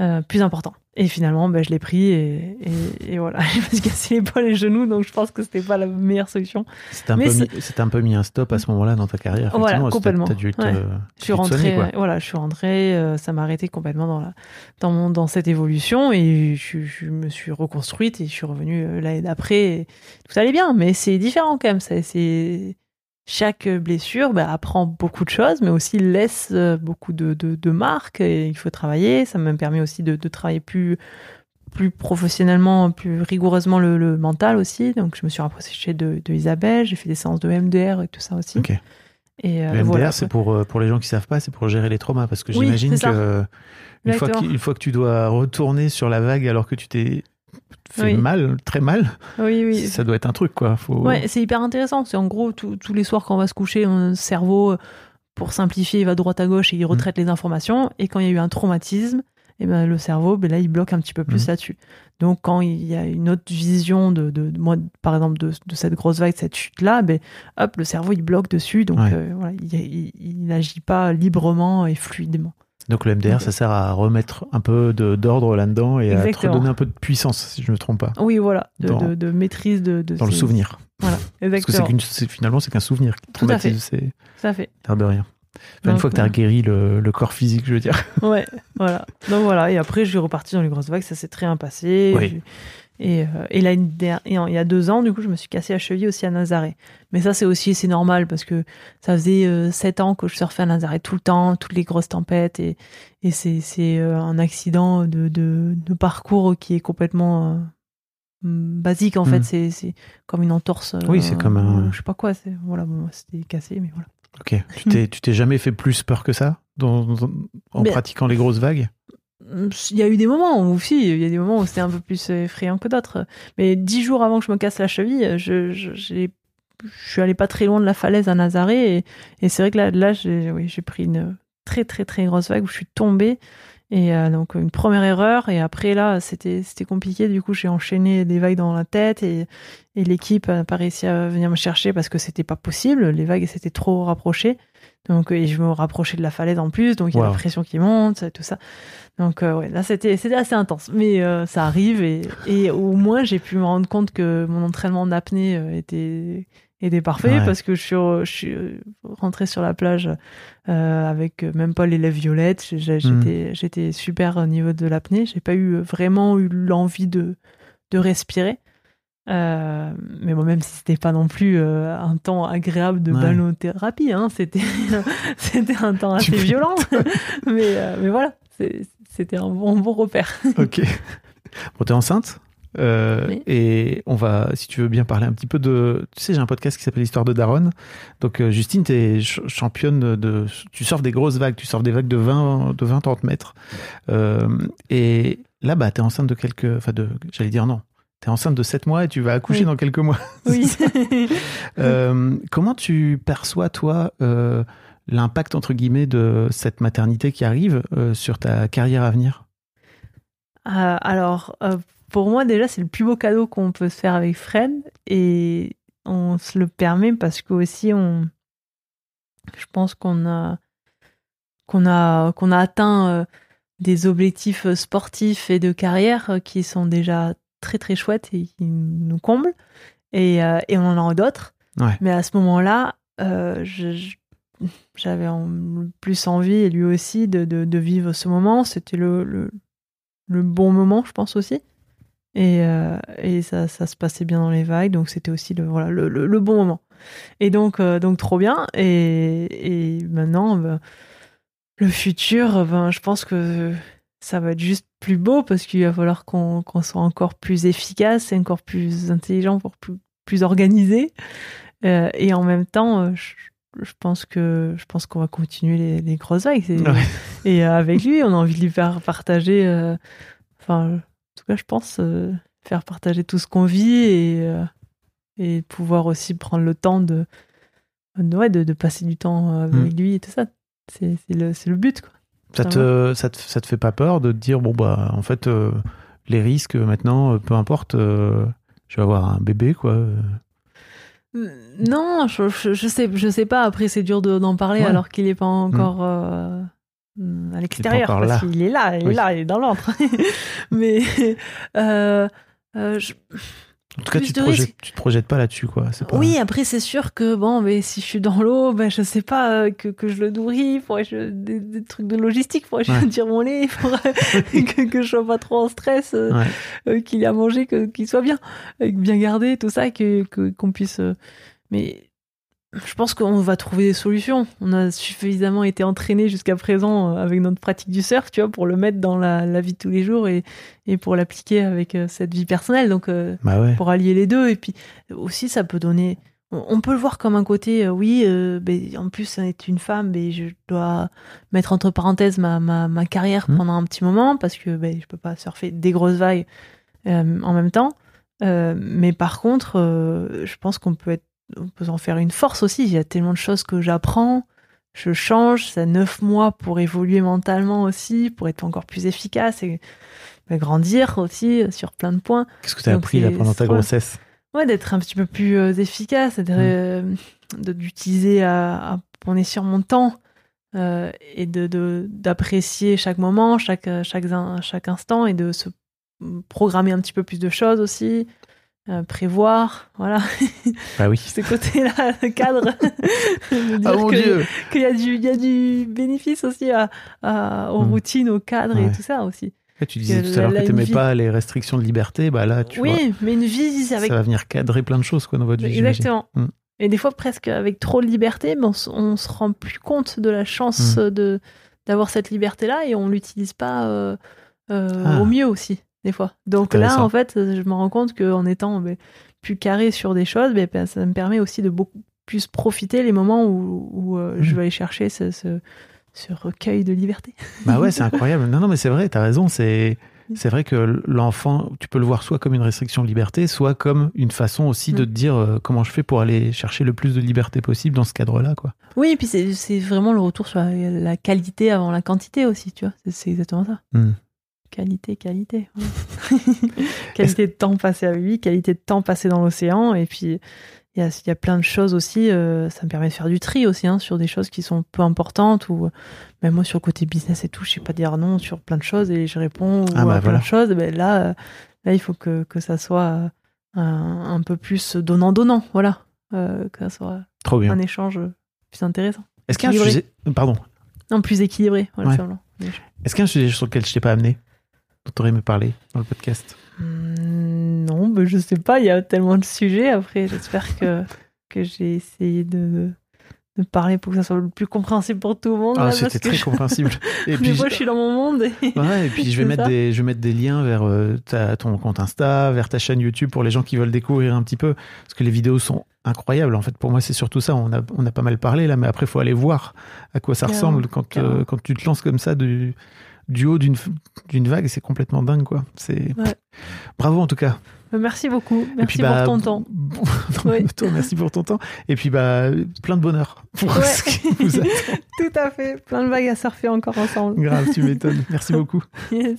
euh, euh, plus important. Et finalement, ben, je l'ai pris et, et- et voilà, je me suis cassé l'épaule et les genoux, donc je pense que c'était pas la meilleure solution. Un, peu c'est- mis- un peu mis un stop à ce moment-là dans ta carrière. Voilà, complètement. Dû te, Ouais. t'as Je suis rentrée, euh, voilà, je suis rentrée, euh, ça m'a arrêté complètement dans la, dans mon, dans cette évolution et je, je me suis reconstruite et je suis revenue euh, l'année d'après. Tout allait bien, mais c'est différent quand même. C'est chaque blessure bah, apprend beaucoup de choses, mais aussi laisse euh, beaucoup de, de, de marques. Et il faut travailler. Ça me permet aussi de, de travailler plus plus professionnellement, plus rigoureusement le, le mental aussi. Donc, je me suis rapprochée de, de Isabelle, j'ai fait des séances de MDR et tout ça aussi. Et euh, Le MDR, voilà, c'est pour, euh, pour les gens qui savent pas, c'est pour gérer les traumas. Parce que Oui, j'imagine que une fois, Exactement. que, une fois que tu dois retourner sur la vague alors que tu t'es fait Oui. mal, très mal, Oui, oui. ça doit être un truc, quoi. Faut... Ouais, c'est hyper intéressant. C'est en gros, tous tous les soirs quand on va se coucher, le cerveau, euh, pour simplifier, il va droite à gauche et il retraite les informations. Et quand il y a eu un traumatisme, et ben, le cerveau, ben là, il bloque un petit peu plus Mhm. là-dessus. Donc, quand il y a une autre vision de, de, de moi, par exemple, de, de cette grosse vague, de cette chute-là, ben, hop, le cerveau, il bloque dessus. Donc, Ouais. euh, voilà, il n'agit pas librement et fluidement. Donc le MDR, ça sert à remettre un peu d'ordre là-dedans et à te redonner un peu de puissance, si je ne me trompe pas, Oui, voilà, de, Dans- de, de maîtrise de, de dans le souvenir. Voilà, Parce que exactement. qu'une- c'est- finalement, c'est qu'un souvenir qui Tout à fait. traumatise, c'est Ça fait. l'air de rien. Enfin, une fois que tu as guéri le, le corps physique, je veux dire. Ouais, voilà. Donc voilà, et après je suis reparti dans les grosses vagues, ça s'est très bien passé. Oui. Et, euh, et là, une der- et en- il y a deux ans, du coup, je me suis cassé la cheville aussi à Nazaré. Mais ça, c'est aussi c'est normal parce que ça faisait euh, sept ans que je surfais à Nazaré tout le temps, toutes les grosses tempêtes, et, et c'est c'est, euh, un accident de, de, de parcours qui est complètement euh, mm, basique en Mm. fait. C'est c'est comme une entorse. Oui, c'est comme un- Je sais pas quoi. c'est Voilà, bon, c'était cassé, mais voilà. Ok. Tu t'es, tu t'es jamais fait plus peur que ça dans- dans- en Mais- pratiquant les grosses vagues? Il y a eu des moments où, il y a des moments où c'était un peu plus effrayant que d'autres. Mais dix jours avant que je me casse la cheville, je, je, suis allée pas très loin de la falaise à Nazaré. Et, c'est vrai que là, là j'ai, oui, pris une très, très, très grosse vague où je suis tombée. Et euh, donc, une première erreur. Et après, là, c'était, c'était compliqué. Du coup, j'ai enchaîné des vagues dans la tête. Et, et l'équipe n'a pas réussi à venir me chercher parce que c'était pas possible. Les vagues s'étaient trop rapprochées. Donc, et je me rapprochais de la falaise en plus. Donc, il y a Wow. la pression qui monte, tout ça. Donc euh, ouais, là c'était c'était assez intense, mais euh, ça arrive et, et au moins j'ai pu me rendre compte que mon entraînement d'apnée euh, était était parfait Ouais. parce que je suis, je suis euh, rentrée sur la plage euh, avec euh, même pas les lèvres violettes. J'ai- j'ai- Mm. J'étais j'étais super au niveau de l'apnée. J'ai pas eu vraiment eu l'envie de, de respirer. Euh, mais bon, même si c'était pas non plus euh, un temps agréable de Ouais. ballothérapie, hein, c'était c'était un temps Tu assez violent. mais, euh, mais voilà, c'était un bon, bon repère. Ok. Bon, t'es enceinte Euh, Oui. Et on va, si tu veux bien parler un petit peu de. Tu sais, j'ai un podcast qui s'appelle Histoire de Daronne. Donc, Justine, t'es ch- championne de. Tu surfes des grosses vagues, tu surfes des vagues de 20, de 20 30 mètres. Euh, et là, bah, t'es enceinte de quelques. Enfin, de. J'allais dire non. T'es enceinte de 7 mois et tu vas accoucher Oui. dans quelques mois. Oui. Euh, comment tu perçois, toi, euh, l'impact, entre guillemets, de cette maternité qui arrive euh, sur ta carrière à venir? Alors, pour moi, déjà, c'est le plus beau cadeau qu'on peut se faire avec Fred. Et on se le permet parce que aussi, on... je pense qu'on a, qu'on a, qu'on a atteint des objectifs sportifs et de carrière qui sont déjà très, très chouettes et qui nous comblent. Et, euh, et on en a d'autres. Ouais. Mais à ce moment-là, euh, j'avais en- plus envie, et lui aussi, de, de, de vivre ce moment. C'était le, le, le bon moment, je pense aussi. Et, euh, et ça, ça se passait bien dans les vagues, donc c'était aussi le, voilà, le, le, bon moment. Et donc, donc trop bien. Et, et maintenant, ben, le futur, ben, je pense que ça va être juste plus beau parce qu'il va falloir qu'on soit encore plus efficace et encore plus intelligent, pour plus, plus organisé. Euh, et en même temps, euh, je, je pense que je pense qu'on va continuer les, les grosses vagues. Ouais. Et euh, avec lui, on a envie de lui faire partager, euh, enfin, en tout cas, je pense, faire partager tout ce qu'on vit et, et pouvoir aussi prendre le temps de, de, ouais, de, de passer du temps avec lui et tout ça. C'est le, c'est le but, quoi. Ça te, ça, te, ça te fait pas peur de te dire, bon, bah, en fait, euh, les risques, maintenant, euh, peu importe, euh, je vais avoir un bébé, quoi. euh. Non, je, je, je sais, je sais pas. Après, c'est dur de- d'en parler Ouais. alors qu'il est pas encore euh, à l'extérieur. Parce qu'il est là, il est Oui. là, il est dans l'antre. Mais euh, euh, je- En tout cas, tu te, projettes, tu te projettes pas là-dessus, quoi. Pas... oui, après, c'est sûr que bon, mais si je suis dans l'eau, ben, je sais pas euh, que, que je le nourris, que je- des, des trucs de logistique, faudrait que Ouais. je tire mon lait, que, que je sois pas trop en stress, euh, Ouais. euh, qu'il ait à manger, qu'il soit bien, bien gardé, tout ça, que que- qu'on puisse. Mais je pense qu'on va trouver des solutions. On a suffisamment été entraîné jusqu'à présent euh, avec notre pratique du surf, tu vois, pour le mettre dans la, la vie de tous les jours et, et pour l'appliquer avec euh, cette vie personnelle. Donc, euh, Bah ouais. pour allier les deux. Et puis aussi, ça peut donner. On peut le voir comme un côté, oui, euh, ben, en plus, est une femme, ben, je dois mettre entre parenthèses ma, ma, ma carrière Mhm. pendant un petit moment parce que ben, je peux pas surfer des grosses vagues euh, en même temps. Euh, mais par contre, je pense qu'on peut, être, on peut en faire une force aussi. Il y a tellement de choses que j'apprends, je change. Ça neuf mois pour évoluer mentalement aussi, pour être encore plus efficace et ben, grandir aussi sur plein de points. Qu'est-ce que tu as Donc, appris là pendant ta grossesse? Ouais, d'être un petit peu plus euh, efficace, d'être, Mm. euh, de- d'utiliser à, à bon escient mon temps euh, et de, d'apprécier chaque moment, chaque, chaque, chaque instant et de se programmer un petit peu plus de choses aussi, euh, prévoir, voilà, Bah oui. ce côté-là, le cadre. De dire Ah mon que- dieu Qu'il y a du, il y a du bénéfice aussi à, à- aux Mm. routines, au cadre et tout ça aussi. Tu disais que tout à l'heure que une t'aimais vie- pas les restrictions de liberté, bah là, tu vois, oui, mais une vie avec ça va venir cadrer plein de choses, quoi, dans votre vie. Exactement. Mm. Et des fois, presque avec trop de liberté, mais on, se rend plus compte de la chance Mm. de d'avoir cette liberté-là et on l'utilise pas euh, euh, Ah. au mieux aussi, des fois. Donc là, en fait, je me rends compte qu'en étant ben, plus carré sur des choses, ben, ben, ça me permet aussi de beaucoup plus profiter les moments où, où, euh, Mm. je vais aller chercher ce, ce, ce recueil de liberté. Bah ouais, c'est incroyable. Non, non, mais c'est vrai, t'as raison. C'est, c'est vrai que l'enfant, tu peux le voir soit comme une restriction de liberté, soit comme une façon aussi de Mm. te dire euh, comment je fais pour aller chercher le plus de liberté possible dans ce cadre-là, quoi. Oui, et puis c'est vraiment le retour sur la, la qualité avant la quantité aussi, tu vois. C'est- exactement ça. Qualité, qualité. ouais. qualité de temps passé avec lui, qualité de temps passé dans l'océan. Et puis, il y y a plein de choses aussi. euh, ça me permet de faire du tri aussi hein, sur des choses qui sont peu importantes. Ou euh, même moi, sur le côté business et tout, je sais pas dire non sur plein de choses et je réponds ou Ah bah à plein voilà. de choses. Ben là, euh, là, il faut que, que ça soit euh, un, un peu plus donnant-donnant. Voilà. euh, que ça soit Trop bien. un échange plus intéressant. Est-ce qu'il y a un sujet, pardon, Non, plus équilibré. Voilà, Ouais. est-ce qu'il y a un sujet sur lequel je t'ai pas amené, dont tu aurais aimé parler dans le podcast? Hmm, non, mais je sais pas, il y a tellement de sujets. Après, j'espère que, que j'ai essayé de, de parler pour que ça soit le plus compréhensible pour tout le monde. Ah, là, c'était très je- compréhensible. Et Des fois, je suis dans mon monde. Et... Ouais, et puis je vais mettre ça. des, je vais mettre des liens vers euh, ta, ton compte Insta, vers ta chaîne YouTube pour les gens qui veulent découvrir un petit peu, parce que les vidéos sont incroyables. En fait, pour moi, c'est surtout ça. On a, on a pas mal parlé là, mais après, faut aller voir à quoi ça ressemble quand, euh, quand tu te lances comme ça du, du haut d'une, vague. C'est complètement dingue, quoi. C'est Ouais. bravo en tout cas. Merci beaucoup. Merci puis, bah, pour ton temps. bon- non, Oui. mais toi, merci pour ton temps. Et puis, bah, plein de bonheur pour Ouais. ce qui vous attend. Tout à fait. Plein de vagues à surfer encore ensemble. Grave, tu m'étonnes. Merci beaucoup. Yes.